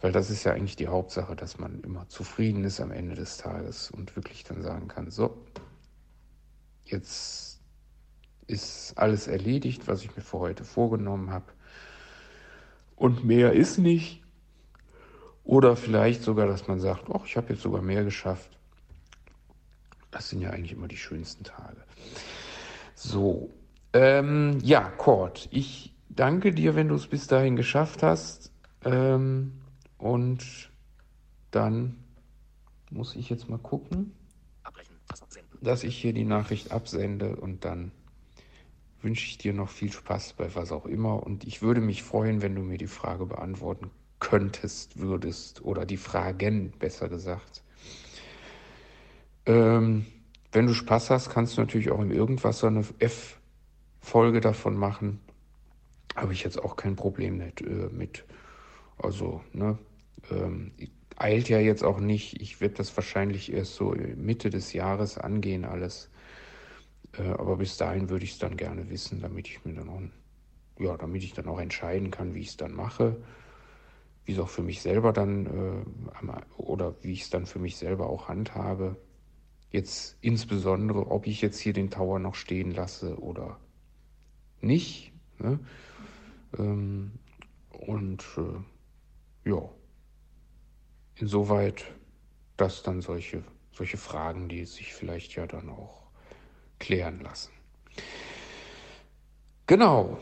B: Weil das ist ja eigentlich die Hauptsache, dass man immer zufrieden ist am Ende des Tages und wirklich dann sagen kann, so, jetzt ist alles erledigt, was ich mir für heute vorgenommen habe. Und mehr ist nicht. Oder vielleicht sogar, dass man sagt, ach, ich habe jetzt sogar mehr geschafft. Das sind ja eigentlich immer die schönsten Tage. So, ähm, ja, Cord, ich danke dir, wenn du es bis dahin geschafft hast. Ähm, und dann muss ich jetzt mal gucken, dass ich hier die Nachricht absende und dann wünsche ich dir noch viel Spaß bei was auch immer und ich würde mich freuen, wenn du mir die Frage beantworten könntest, würdest oder die Fragen besser gesagt. Ähm, wenn du Spaß hast, kannst du natürlich auch im Irgendwas so eine F-Folge davon machen. Habe ich jetzt auch kein Problem mit. Äh, mit. Also, ne, ähm, eilt ja jetzt auch nicht. Ich werde das wahrscheinlich erst so Mitte des Jahres angehen, alles. Äh, aber bis dahin würde ich es dann gerne wissen, damit ich mir dann auch, ja, damit ich dann auch entscheiden kann, wie ich es dann mache, wie es auch für mich selber dann äh, oder wie ich es dann für mich selber auch handhabe. Jetzt insbesondere, ob ich jetzt hier den Tower noch stehen lasse oder nicht. Ne? Ähm, und äh, ja, insoweit, dass dann solche, solche Fragen, die sich vielleicht ja dann auch klären lassen. Genau.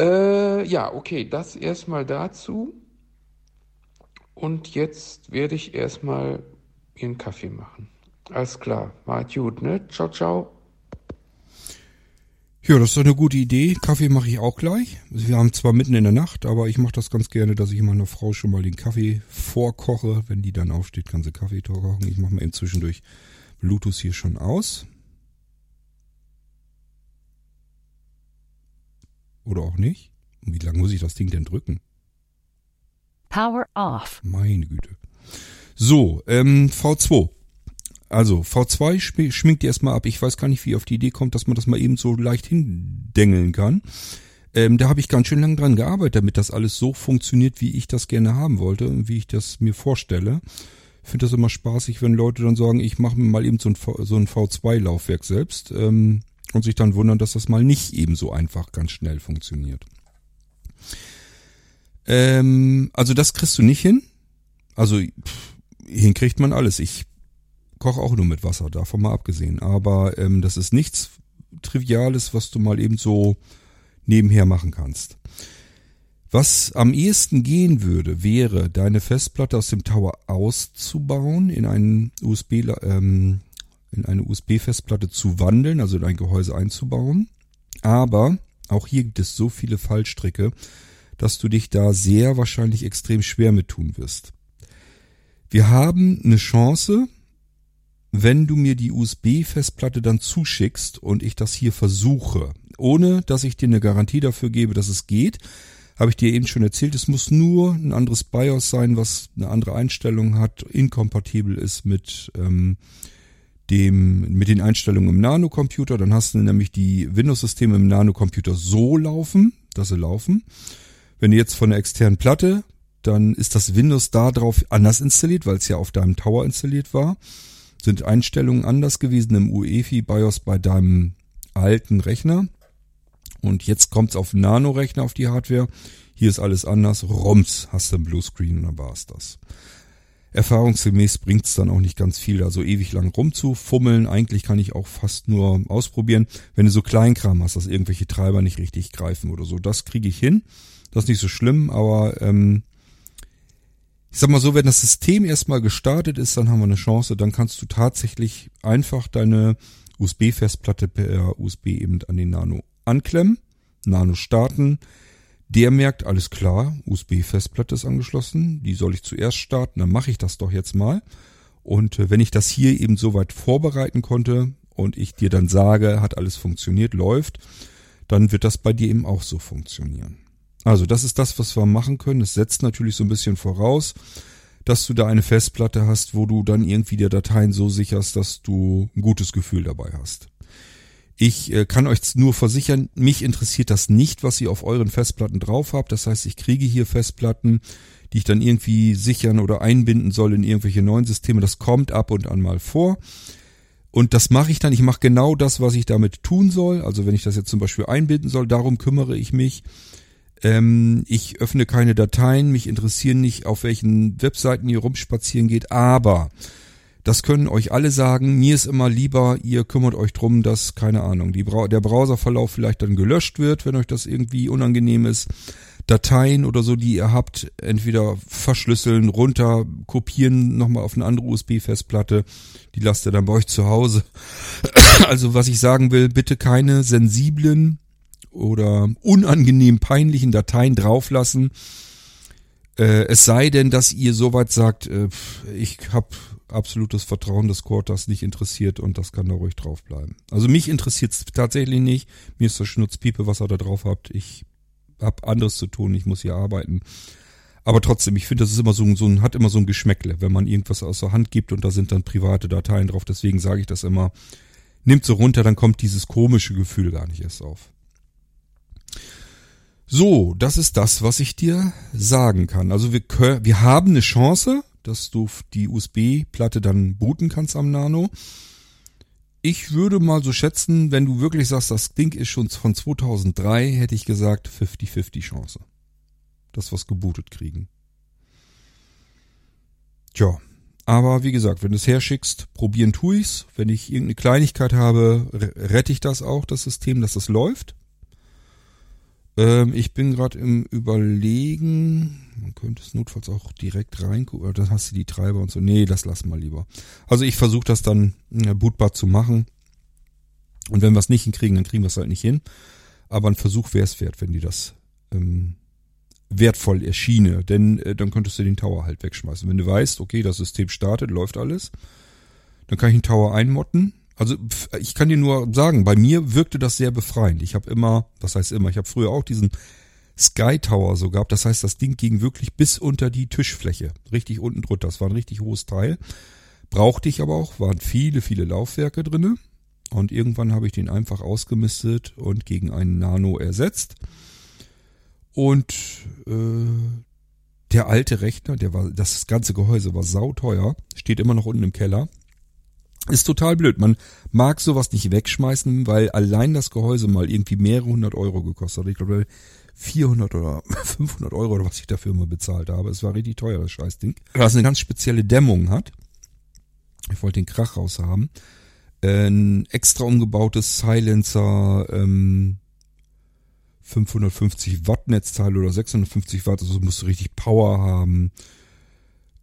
B: Äh, ja, okay, das erstmal dazu. Und jetzt werde ich erstmal ihren Kaffee machen. Alles klar, macht gut, ne? Ciao, ciao.
A: Ja, das ist doch eine gute Idee. Kaffee mache ich auch gleich. Wir haben zwar mitten in der Nacht, aber ich mache das ganz gerne, dass ich meiner Frau schon mal den Kaffee vorkoche. Wenn die dann aufsteht, kann sie Kaffee kochen. Ich mache mal inzwischen durch Bluetooth hier schon aus. Oder auch nicht? wie lange muss ich das Ding denn drücken?
C: Power off.
A: Meine Güte. So, ähm, V2. Also, V2 schminkt ihr erstmal ab. Ich weiß gar nicht, wie ihr auf die Idee kommt, dass man das mal eben so leicht hindengeln kann. Ähm, da habe ich ganz schön lange dran gearbeitet, damit das alles so funktioniert, wie ich das gerne haben wollte und wie ich das mir vorstelle. Ich finde das immer spaßig, wenn Leute dann sagen, ich mache mir mal eben so ein, so ein V2-Laufwerk selbst. Ähm, und sich dann wundern, dass das mal nicht ebenso einfach ganz schnell funktioniert. Ähm, also das kriegst du nicht hin. Also pff, hinkriegt man alles. Ich koche auch nur mit Wasser, davon mal abgesehen. Aber ähm, das ist nichts Triviales, was du mal eben so nebenher machen kannst. Was am ehesten gehen würde, wäre, deine Festplatte aus dem Tower auszubauen, in einen USB, ähm, in eine USB-Festplatte zu wandeln, also in ein Gehäuse einzubauen. Aber auch hier gibt es so viele Fallstricke, dass du dich da sehr wahrscheinlich extrem schwer mit tun wirst. Wir haben eine Chance, wenn du mir die USB-Festplatte dann zuschickst und ich das hier versuche, ohne dass ich dir eine Garantie dafür gebe, dass es geht, habe ich dir eben schon erzählt, es muss nur ein anderes BIOS sein, was eine andere Einstellung hat, inkompatibel ist mit ähm, dem, mit den Einstellungen im Nanocomputer. Dann hast du nämlich die Windows-Systeme im Nanocomputer so laufen, dass sie laufen. Wenn du jetzt von der externen Platte, dann ist das Windows da drauf anders installiert, weil es ja auf deinem Tower installiert war. Sind Einstellungen anders gewesen im UEFI BIOS bei deinem alten Rechner. Und jetzt kommt's auf Nano-Rechner auf die Hardware. Hier ist alles anders. ROMs hast du im Bluescreen und dann war's das. erfahrungsgemäß bringt's dann auch nicht ganz viel, da so ewig lang rumzufummeln. Eigentlich kann ich auch fast nur ausprobieren, wenn du so Kleinkram hast, dass irgendwelche Treiber nicht richtig greifen oder so. Das kriege ich hin. Das ist nicht so schlimm, aber ähm, ich sag mal so, wenn das System erstmal gestartet ist, dann haben wir eine Chance, dann kannst du tatsächlich einfach deine USB-Festplatte per USB eben an den Nano anklemmen, Nano starten, der merkt, alles klar, USB-Festplatte ist angeschlossen, die soll ich zuerst starten, dann mache ich das doch jetzt mal. Und äh, wenn ich das hier eben soweit vorbereiten konnte und ich dir dann sage, hat alles funktioniert, läuft, dann wird das bei dir eben auch so funktionieren. Also das ist das, was wir machen können. Es setzt natürlich so ein bisschen voraus, dass du da eine Festplatte hast, wo du dann irgendwie der Dateien so sicherst, dass du ein gutes Gefühl dabei hast. Ich äh, kann euch nur versichern, mich interessiert das nicht, was ihr auf euren Festplatten drauf habt. Das heißt, ich kriege hier Festplatten, die ich dann irgendwie sichern oder einbinden soll in irgendwelche neuen Systeme. Das kommt ab und an mal vor. Und das mache ich dann. Ich mache genau das, was ich damit tun soll. Also wenn ich das jetzt zum Beispiel einbinden soll, darum kümmere ich mich. Ähm, ich öffne keine Dateien. Mich interessieren nicht, auf welchen Webseiten ihr rumspazieren geht. Aber das können euch alle sagen. Mir ist immer lieber, ihr kümmert euch drum, dass, keine Ahnung, die Bra der Browserverlauf vielleicht dann gelöscht wird, wenn euch das irgendwie unangenehm ist. Dateien oder so, die ihr habt, entweder verschlüsseln, runter, kopieren, nochmal auf eine andere USB-Festplatte. Die lasst ihr dann bei euch zu Hause. Also was ich sagen will, bitte keine sensiblen oder unangenehm peinlichen Dateien drauflassen. Äh, es sei denn, dass ihr soweit sagt, äh, ich habe absolutes Vertrauen des Quarters nicht interessiert und das kann da ruhig drauf bleiben. Also mich interessiert es tatsächlich nicht. Mir ist das Schnutzpiepe, was ihr da drauf habt. Ich habe anderes zu tun, ich muss hier arbeiten. Aber trotzdem, ich finde, das ist immer so, so ein, hat immer so ein Geschmäckle, wenn man irgendwas aus der Hand gibt und da sind dann private Dateien drauf. Deswegen sage ich das immer. Nimmt so runter, dann kommt dieses komische Gefühl gar nicht erst auf. So, das ist das, was ich dir sagen kann. Also wir, können, wir haben eine Chance, dass du die USB-Platte dann booten kannst am Nano. Ich würde mal so schätzen, wenn du wirklich sagst, das Ding ist schon von 2003, hätte ich gesagt 50-50 Chance, dass wir es gebootet kriegen. Tja, aber wie gesagt, wenn du es herschickst, probieren tue ich's. Wenn ich irgendeine Kleinigkeit habe, rette ich das auch, das System, dass es läuft. Ähm, ich bin gerade im Überlegen, man könnte es notfalls auch direkt reingucken, dann hast du die Treiber und so. Nee, das lass mal lieber. Also ich versuche das dann ja, bootbar zu machen. Und wenn wir es nicht hinkriegen, dann kriegen wir es halt nicht hin. Aber ein Versuch wäre es wert, wenn die das ähm, wertvoll erschiene. Denn äh, dann könntest du den Tower halt wegschmeißen. Wenn du weißt, okay, das System startet, läuft alles, dann kann ich den Tower einmotten also ich kann dir nur sagen, bei mir wirkte das sehr befreiend. Ich habe immer, was heißt immer, ich habe früher auch diesen Sky Tower so gehabt. Das heißt, das Ding ging wirklich bis unter die Tischfläche, richtig unten drunter. Das war ein richtig hohes Teil. Brauchte ich aber auch, waren viele, viele Laufwerke drinne. Und irgendwann habe ich den einfach ausgemistet und gegen einen Nano ersetzt. Und äh, der alte Rechner, der war, das ganze Gehäuse war sauteuer, steht immer noch unten im Keller. Ist total blöd. Man mag sowas nicht wegschmeißen, weil allein das Gehäuse mal irgendwie mehrere hundert Euro gekostet hat. Ich glaube 400 oder 500 Euro oder was ich dafür immer bezahlt habe. Es war richtig teuer, das Scheißding. Weil es eine ganz spezielle Dämmung hat. Ich wollte den Krach raus haben. Ein extra umgebautes Silencer, ähm, 550 Watt Netzteil oder 650 Watt, also musst du richtig Power haben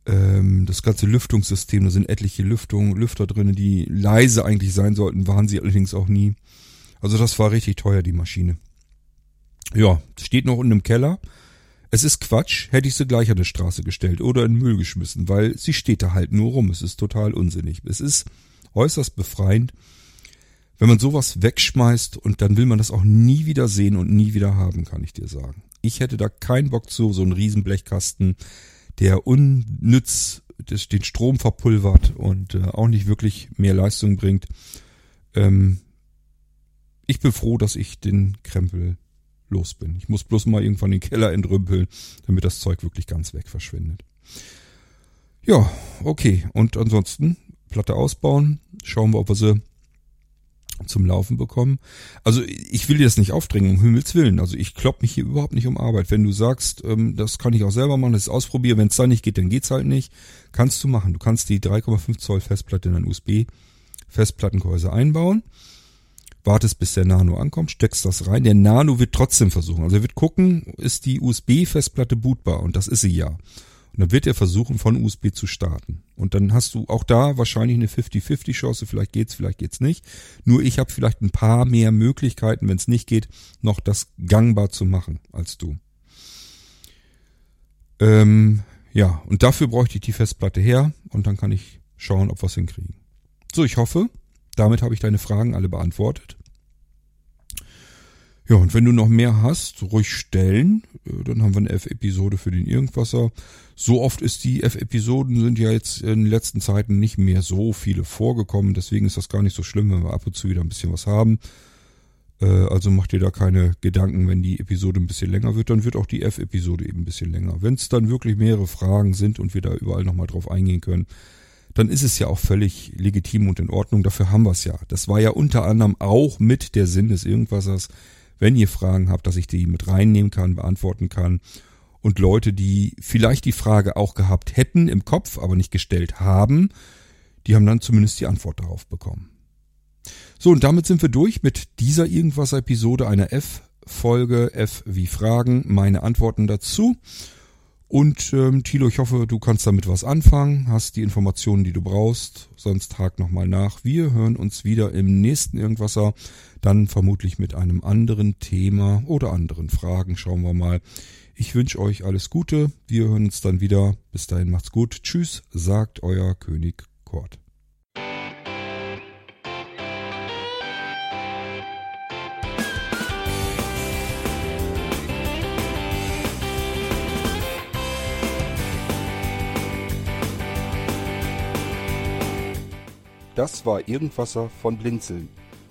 A: ähm, das ganze Lüftungssystem, da sind etliche Lüftung, Lüfter drin, die leise eigentlich sein sollten, waren sie allerdings auch nie. Also das war richtig teuer, die Maschine. Ja, steht noch unten im Keller. Es ist Quatsch, hätte ich sie gleich an der Straße gestellt oder in Müll geschmissen, weil sie steht da halt nur rum. Es ist total unsinnig. Es ist äußerst befreiend, wenn man sowas wegschmeißt und dann will man das auch nie wieder sehen und nie wieder haben, kann ich dir sagen. Ich hätte da keinen Bock zu, so einen Riesenblechkasten der unnütz den Strom verpulvert und äh, auch nicht wirklich mehr Leistung bringt. Ähm, ich bin froh, dass ich den Krempel los bin. Ich muss bloß mal irgendwann den Keller entrümpeln, damit das Zeug wirklich ganz weg verschwindet. Ja, okay. Und ansonsten Platte ausbauen. Schauen wir, ob wir sie zum Laufen bekommen. Also ich will dir das nicht aufdrängen, um Himmels Willen. Also ich klopp mich hier überhaupt nicht um Arbeit. Wenn du sagst, ähm, das kann ich auch selber machen, das ist ausprobieren, wenn es da nicht geht, dann geht's halt nicht. Kannst du machen. Du kannst die 3,5 Zoll Festplatte in ein USB Festplattengehäuse einbauen. Wartest, bis der Nano ankommt, steckst das rein. Der Nano wird trotzdem versuchen. Also er wird gucken, ist die USB-Festplatte bootbar? Und das ist sie ja. Und dann wird er versuchen, von USB zu starten. Und dann hast du auch da wahrscheinlich eine 50-50 Chance. Vielleicht geht's, vielleicht geht's nicht. Nur ich habe vielleicht ein paar mehr Möglichkeiten, wenn es nicht geht, noch das gangbar zu machen als du. Ähm, ja, und dafür bräuchte ich die Festplatte her und dann kann ich schauen, ob wir es hinkriegen. So, ich hoffe, damit habe ich deine Fragen alle beantwortet. Ja, und wenn du noch mehr hast, ruhig stellen. Äh, dann haben wir eine F-Episode für den Irgendwasser. So oft ist die F-Episoden sind ja jetzt in den letzten Zeiten nicht mehr so viele vorgekommen. Deswegen ist das gar nicht so schlimm, wenn wir ab und zu wieder ein bisschen was haben. Äh, also mach dir da keine Gedanken, wenn die Episode ein bisschen länger wird, dann wird auch die F-Episode eben ein bisschen länger. Wenn es dann wirklich mehrere Fragen sind und wir da überall nochmal drauf eingehen können, dann ist es ja auch völlig legitim und in Ordnung. Dafür haben wir es ja. Das war ja unter anderem auch mit der Sinn des Irgendwassers, wenn ihr Fragen habt, dass ich die mit reinnehmen kann, beantworten kann. Und Leute, die vielleicht die Frage auch gehabt hätten im Kopf, aber nicht gestellt haben, die haben dann zumindest die Antwort darauf bekommen. So, und damit sind wir durch mit dieser Irgendwas-Episode einer F-Folge. F wie Fragen, meine Antworten dazu. Und ähm, Thilo, ich hoffe, du kannst damit was anfangen, hast die Informationen, die du brauchst. Sonst hak nochmal nach. Wir hören uns wieder im nächsten Irgendwasser, dann vermutlich mit einem anderen Thema oder anderen Fragen. Schauen wir mal. Ich wünsche euch alles Gute. Wir hören uns dann wieder. Bis dahin macht's gut. Tschüss, sagt euer König Kort. Das war Irgendwasser von Blinzeln.